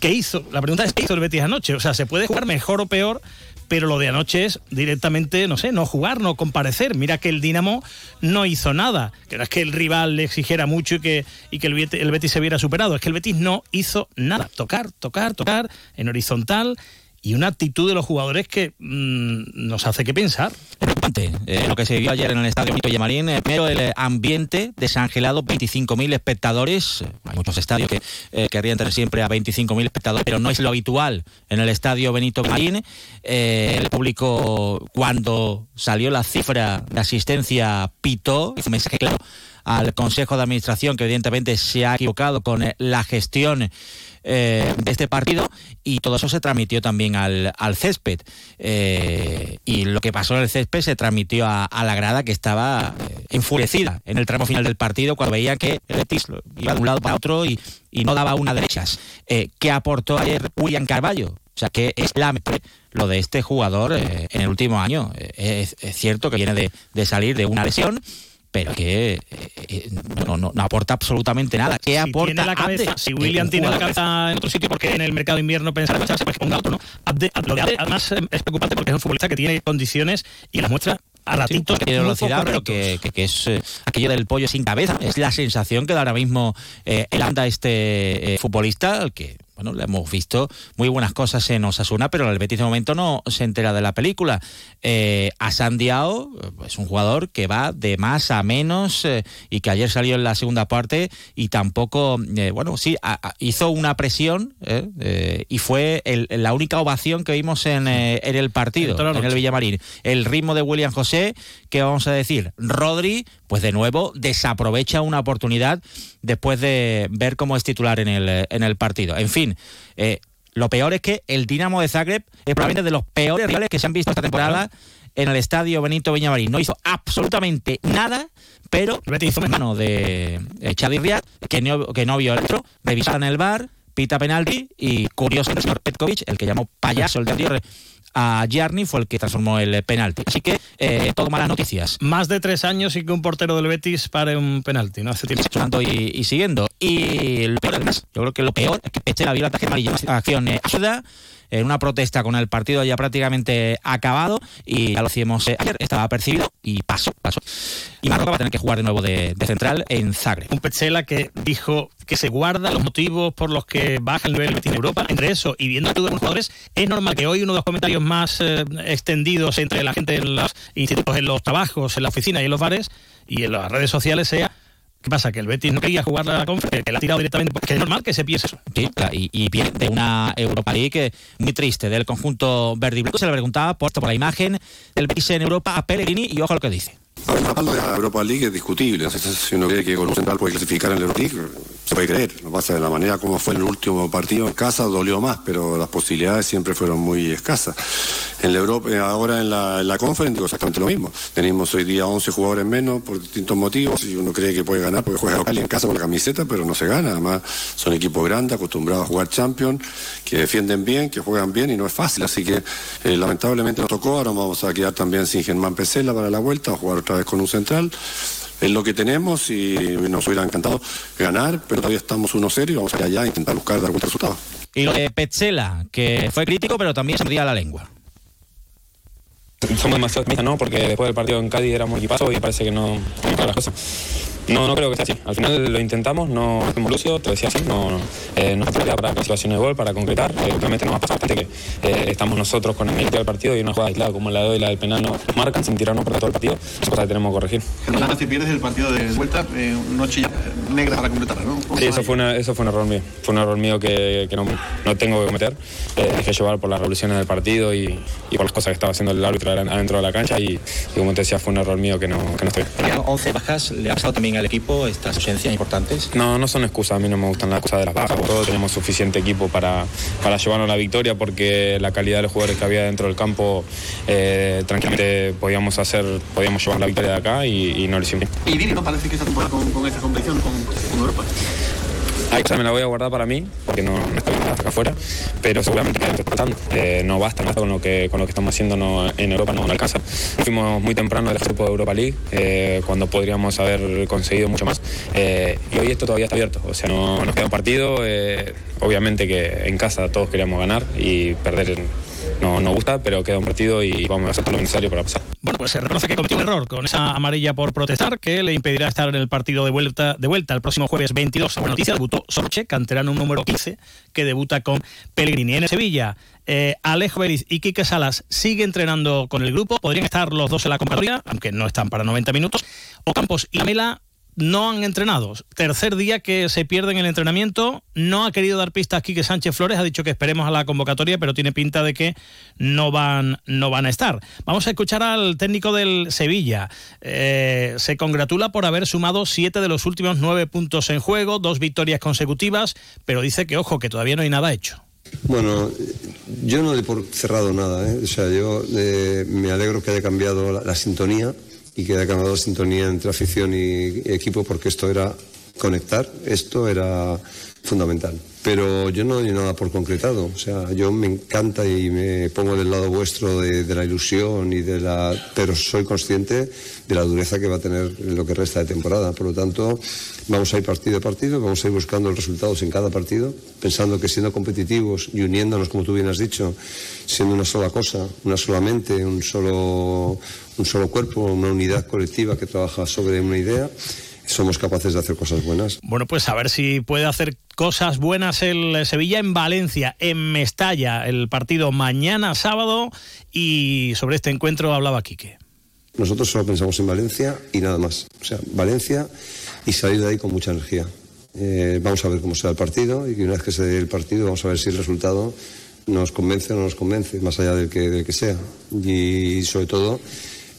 ¿Qué hizo? La pregunta es, ¿qué hizo el Betis anoche? O sea, ¿se puede jugar mejor o peor? Pero lo de anoche es directamente, no sé, no jugar, no comparecer. Mira que el Dinamo no hizo nada. Que no es que el rival le exigiera mucho y que, y que el, Betis, el Betis se viera superado. Es que el Betis no hizo nada. Tocar, tocar, tocar en horizontal y una actitud de los jugadores que mm, nos hace que pensar. eh, lo que se vio ayer en el estadio Benito Villamarín. Eh, primero, el eh, ambiente desangelado, 25.000 espectadores. Hay muchos estadios que eh, querrían tener siempre a 25.000 espectadores, pero no es lo habitual en el estadio Benito Villamarín. Eh, el público, cuando salió la cifra de asistencia, pitó, hizo un mensaje claro al Consejo de Administración, que evidentemente se ha equivocado con eh, la gestión eh, de este partido y todo eso se transmitió también al, al césped. Eh, y lo que pasó en el césped se transmitió a, la grada que estaba eh, enfurecida en el tramo final del partido cuando veía que el Betis iba de un lado para otro y, y no daba una derechas. Eh, ¿Qué aportó ayer William Carballo? O sea, que es lamentable lo de este jugador en el último año. Es, es cierto que viene de, de salir de una lesión, pero que eh, eh, no, no- no aporta absolutamente nada. ¿Qué Si aporta tiene la cabeza, Abde? si Eh, William un tiene la cabeza en otro sitio, porque en el mercado de invierno pensar en echarse, pues ponga otro, ¿no? Abde- lo de Abde, además, eh, es preocupante porque es un futbolista que tiene condiciones y las muestra a ratitos. que tiene velocidad, pero que, que- que es eh, aquello del pollo sin cabeza. Es la sensación que da ahora mismo eh, el anda este eh, futbolista, que bueno, le hemos visto muy buenas cosas en Osasuna, pero el Betis de momento no se entera de la película. Eh, a Sandiao es un jugador que va de más a menos eh, y que ayer salió en la segunda parte y tampoco, eh, bueno, sí, a- a- hizo una presión eh, y fue el- la única ovación que vimos en, en el partido, En en el. Villamarín. El ritmo de William José, ¿qué vamos a decir? Rodri, pues de nuevo desaprovecha una oportunidad después de ver cómo es titular en el, en el partido. En fin, eh, lo peor es que el Dinamo de Zagreb es probablemente de los peores rivales que se han visto esta temporada en el estadio Benito Villamarín. No hizo absolutamente nada, pero hizo mano de eh, Chadi Riad, que no, que no vio el otro, revisaron el bar, pita penalti y curioso el señor Petkovic, el que llamó payaso el de anterior a Giarni, fue el que transformó el penalti. Así que eh, todo malas noticias. Más de tres años sin que un portero del Betis pare un penalti, ¿no? Hace tiempo. Y, y siguiendo. Y lo peor, además, yo creo que lo peor es que Pechela vio la tarjeta amarilla una acción eh, absurda, en una protesta con el partido ya prácticamente acabado y ya lo hacíamos eh, ayer, estaba percibido y pasó, pasó. Y Marroca va a tener que jugar de nuevo de, de central en Zagreb. Un Petzela que dijo que se guarda los motivos por los que baja el nivel en Europa. Entre eso y viendo actitud de los jugadores, es normal que hoy uno de los comentarios más eh, extendidos entre la gente en los institutos, en los trabajos, en la oficina y en los bares y en las redes sociales sea ¿Qué pasa? Que el Betis no quería jugar la conferencia, que la ha tirado directamente, porque es normal que se piense eso. Sí, y, y viene de una Europa League muy triste del conjunto verde y blanco. Se le preguntaba por, por la imagen del Betis en Europa a Pellegrini y ojo lo que dice. La de Europa League es discutible. Si uno cree que con central puede clasificar en la Europa League, se puede creer. Lo pasa de la manera como fue el último partido en casa dolió más, pero las posibilidades siempre fueron muy escasas. En la Europa, eh, ahora en la, en Conference exactamente lo mismo. Tenemos hoy día 11 jugadores menos por distintos motivos y uno cree que puede ganar porque juega local y en casa con la camiseta, pero no se gana. Además, son equipos grandes, acostumbrados a jugar Champions, que defienden bien, que juegan bien y no es fácil. Así que eh, lamentablemente nos tocó. Ahora vamos a quedar también sin Germán Pesela para la vuelta, a jugar otra vez con un central. Es lo que tenemos y nos hubiera encantado ganar, pero todavía estamos 1-0 y vamos a ir allá a intentar buscar algún resultado. Y lo de Petzela, que fue crítico, pero también se mordía la lengua. Somos demasiado optimistas, ¿no? Porque después del partido en Cádiz éramos equipazo y parece que no no las cosas. No, no creo que sea así. Al final lo intentamos, no hacemos lucio, te decía así, no, no, eh, no es para para situaciones de gol, para concretar. Eh, últimamente nos ha pasado bastante que eh, estamos nosotros con el mérito del partido y una jugada aislada como la de hoy, la del penal, nos marcan sin tirarnos por todo el partido. Es cosa que tenemos que corregir. Germán, si pierdes el partido de vuelta, eh, noche ya negra para completarla, ¿no? Sí, eso fue, una, eso fue un error mío. Fue un error mío que, que no, no tengo que cometer. Eh, dejé llevar por las revoluciones del partido y, y por las cosas que estaba haciendo el árbitro adentro de la cancha y, y como te decía, fue un error mío que no, que no estoy. 11 bajas, le ha pasado también el equipo estas ausencias importantes? No, no son excusas, a mí no me gustan las cosas de las bajas. Todos tenemos suficiente equipo para, para llevarnos la victoria porque la calidad de los jugadores que había dentro del campo eh, tranquilamente podíamos hacer, podíamos llevar la victoria de acá y, y no lo hicimos. Y Vini, ¿no? Parece que esta temporada con, con esta competición, con, con Europa. Sea, me la voy a guardar para mí, porque no, no estoy acá afuera, pero seguramente. Eh, no basta, no basta con lo que con lo que estamos haciendo no- en Europa, no, no alcanza. Fuimos muy temprano del grupo de Europa League, eh, cuando podríamos haber conseguido mucho más. Eh, y hoy esto todavía está abierto, o sea, no nos queda un partido. eh, obviamente que en casa todos queríamos ganar y perder no nos gusta, pero queda un partido y vamos a hacer todo lo necesario para pasar. Bueno, pues se reconoce que cometió un error con esa amarilla por protestar que le impedirá estar en el partido de vuelta, de vuelta el próximo jueves 22. Buena noticia, debutó Sorche, canterano número 15, que debuta con Pellegrini. En Sevilla, eh, Alejo Beriz y Quique Salas sigue entrenando con el grupo. Podrían estar los dos en la convocatoria, aunque no están para 90 minutos. Ocampos y Lamela no han entrenado. Tercer día que se pierden el entrenamiento. No ha querido dar pistas Quique Sánchez Flores. Ha dicho que esperemos a la convocatoria, pero tiene pinta de que no van, no van a estar. Vamos a escuchar al técnico del Sevilla. Eh, se congratula por haber sumado siete de los últimos nueve puntos en juego, dos victorias consecutivas, pero dice que, ojo, que todavía no hay nada hecho. Bueno, yo no doy por cerrado nada, ¿eh? o sea, yo eh, me alegro que haya cambiado la sintonía y que haya la sintonía entre afición y equipo porque esto era conectar, esto era fundamental. Pero yo no doy nada por concretado, o sea, yo me encanta y me pongo del lado vuestro de, la ilusión y de la, pero soy consciente de la dureza que va a tener lo que resta de temporada. Por lo tanto, vamos a ir partido a partido, vamos a ir buscando los resultados en cada partido, pensando que siendo competitivos y uniéndonos, como tú bien has dicho, siendo una sola cosa, una sola mente, un solo, un solo cuerpo, una unidad colectiva que trabaja sobre una idea, somos capaces de hacer cosas buenas. Bueno, pues a ver si puede hacer cosas buenas el Sevilla en Valencia, en Mestalla, el partido mañana sábado. Y sobre este encuentro hablaba Quique. Nosotros solo pensamos en Valencia y nada más. O sea, Valencia y salir de ahí con mucha energía. Eh, vamos a ver cómo será el partido y una vez que se dé el partido vamos a ver si el resultado nos convence o no nos convence, más allá del que, del que sea. Y sobre todo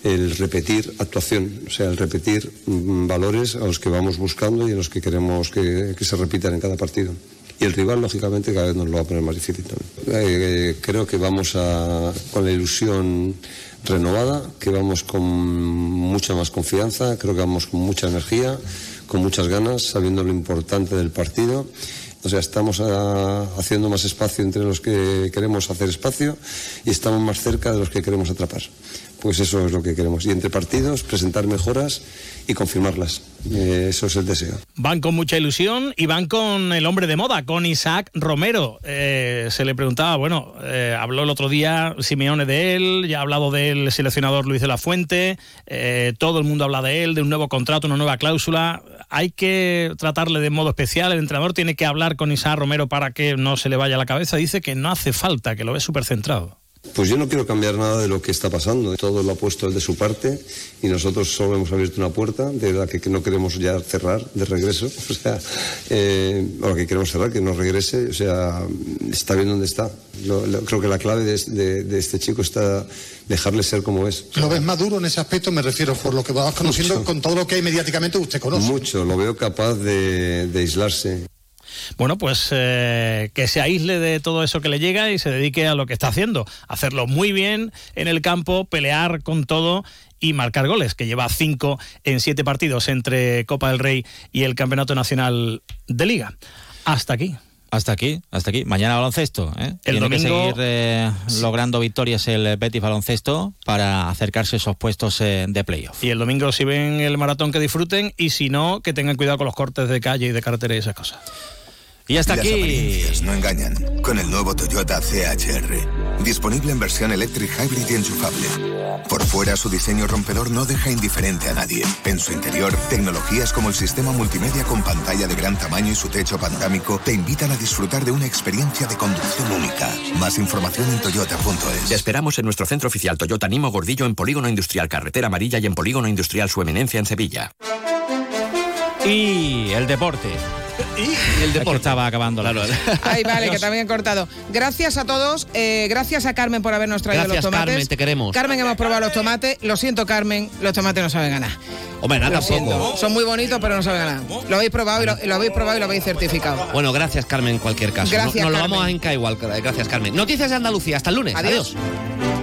el repetir actuación, o sea, el repetir mm, valores a los que vamos buscando y a los que queremos que, que se repitan en cada partido. Y el rival, lógicamente, cada vez nos lo va a poner más difícil también. Eh, creo que vamos a, con la ilusión renovada, que vamos con mucha más confianza, creo que vamos con mucha energía, con muchas ganas, sabiendo lo importante del partido. O sea, estamos ah, haciendo más espacio entre los que queremos hacer espacio y estamos más cerca de los que queremos atrapar. Pues eso es lo que queremos. Y entre partidos, presentar mejoras y confirmarlas. Eh, eso es el deseo. Van con mucha ilusión y van con el hombre de moda, con Isaac Romero. Eh, se le preguntaba, bueno, eh, habló el otro día Simeone de él, ya ha hablado del seleccionador Luis de la Fuente, eh, todo el mundo habla de él, de un nuevo contrato, una nueva cláusula. Hay que tratarle de modo especial, el entrenador tiene que hablar con Isaac Romero para que no se le vaya la cabeza. Dice que no hace falta, que lo ve súper centrado. Pues yo no quiero cambiar nada de lo que está pasando. Todo lo ha puesto de su parte y nosotros solo hemos abierto una puerta de la que, no queremos ya cerrar de regreso. [LAUGHS] O sea, eh, o la que queremos cerrar, que nos regrese. O sea, está bien donde está. Lo- lo- creo que la clave de, de- de este chico está dejarle ser como es. ¿Lo ves maduro en ese aspecto? Me refiero por lo que vas conociendo Mucho. con todo lo que hay mediáticamente usted conoce. Mucho, lo veo capaz de, de aislarse. Bueno, pues eh, que se aísle de todo eso que le llega y se dedique a lo que está haciendo. Hacerlo muy bien en el campo, pelear con todo y marcar goles, que lleva cinco en siete partidos entre Copa del Rey y el Campeonato Nacional de Liga. Hasta aquí. Hasta aquí, hasta aquí. Mañana baloncesto. ¿eh? El Tiene que domingo- seguir eh, logrando victorias el Betis baloncesto para acercarse a esos puestos eh, de playoff. Y el domingo, si ven el maratón, que disfruten y si no, que tengan cuidado con los cortes de calle y de carretera y esas cosas. Y hasta Las aquí. apariencias no engañan. Con el nuevo Toyota CHR. Disponible en versión electric hybrid y enchufable. Por fuera, su diseño rompedor no deja indiferente a nadie. En su interior, tecnologías como el sistema multimedia con pantalla de gran tamaño y su techo panorámico te invitan a disfrutar de una experiencia de conducción única. Más información en toyota.es. Te esperamos en nuestro centro oficial Toyota Nimo Gordillo en Polígono Industrial Carretera Amarilla y en Polígono Industrial Su Eminencia en Sevilla. Y el deporte. Y el deporte. estaba acabando la Ay, vale, que [LAUGHS] también he cortado. Gracias a todos. eh, gracias a Carmen por habernos traído Gracias, los tomates. Carmen, te queremos. Carmen, hemos probado los tomates. Lo siento, Carmen, los tomates no saben ganar. Hombre, nada Lo siento. tampoco. Son muy bonitos, pero no saben nada. Lo habéis probado y lo, lo habéis probado y lo habéis certificado. Bueno, gracias Carmen en cualquier caso. Gracias, No- Nos lo vamos a enca igual. Gracias Carmen. Noticias de Andalucía. Hasta el lunes. Adiós. Adiós.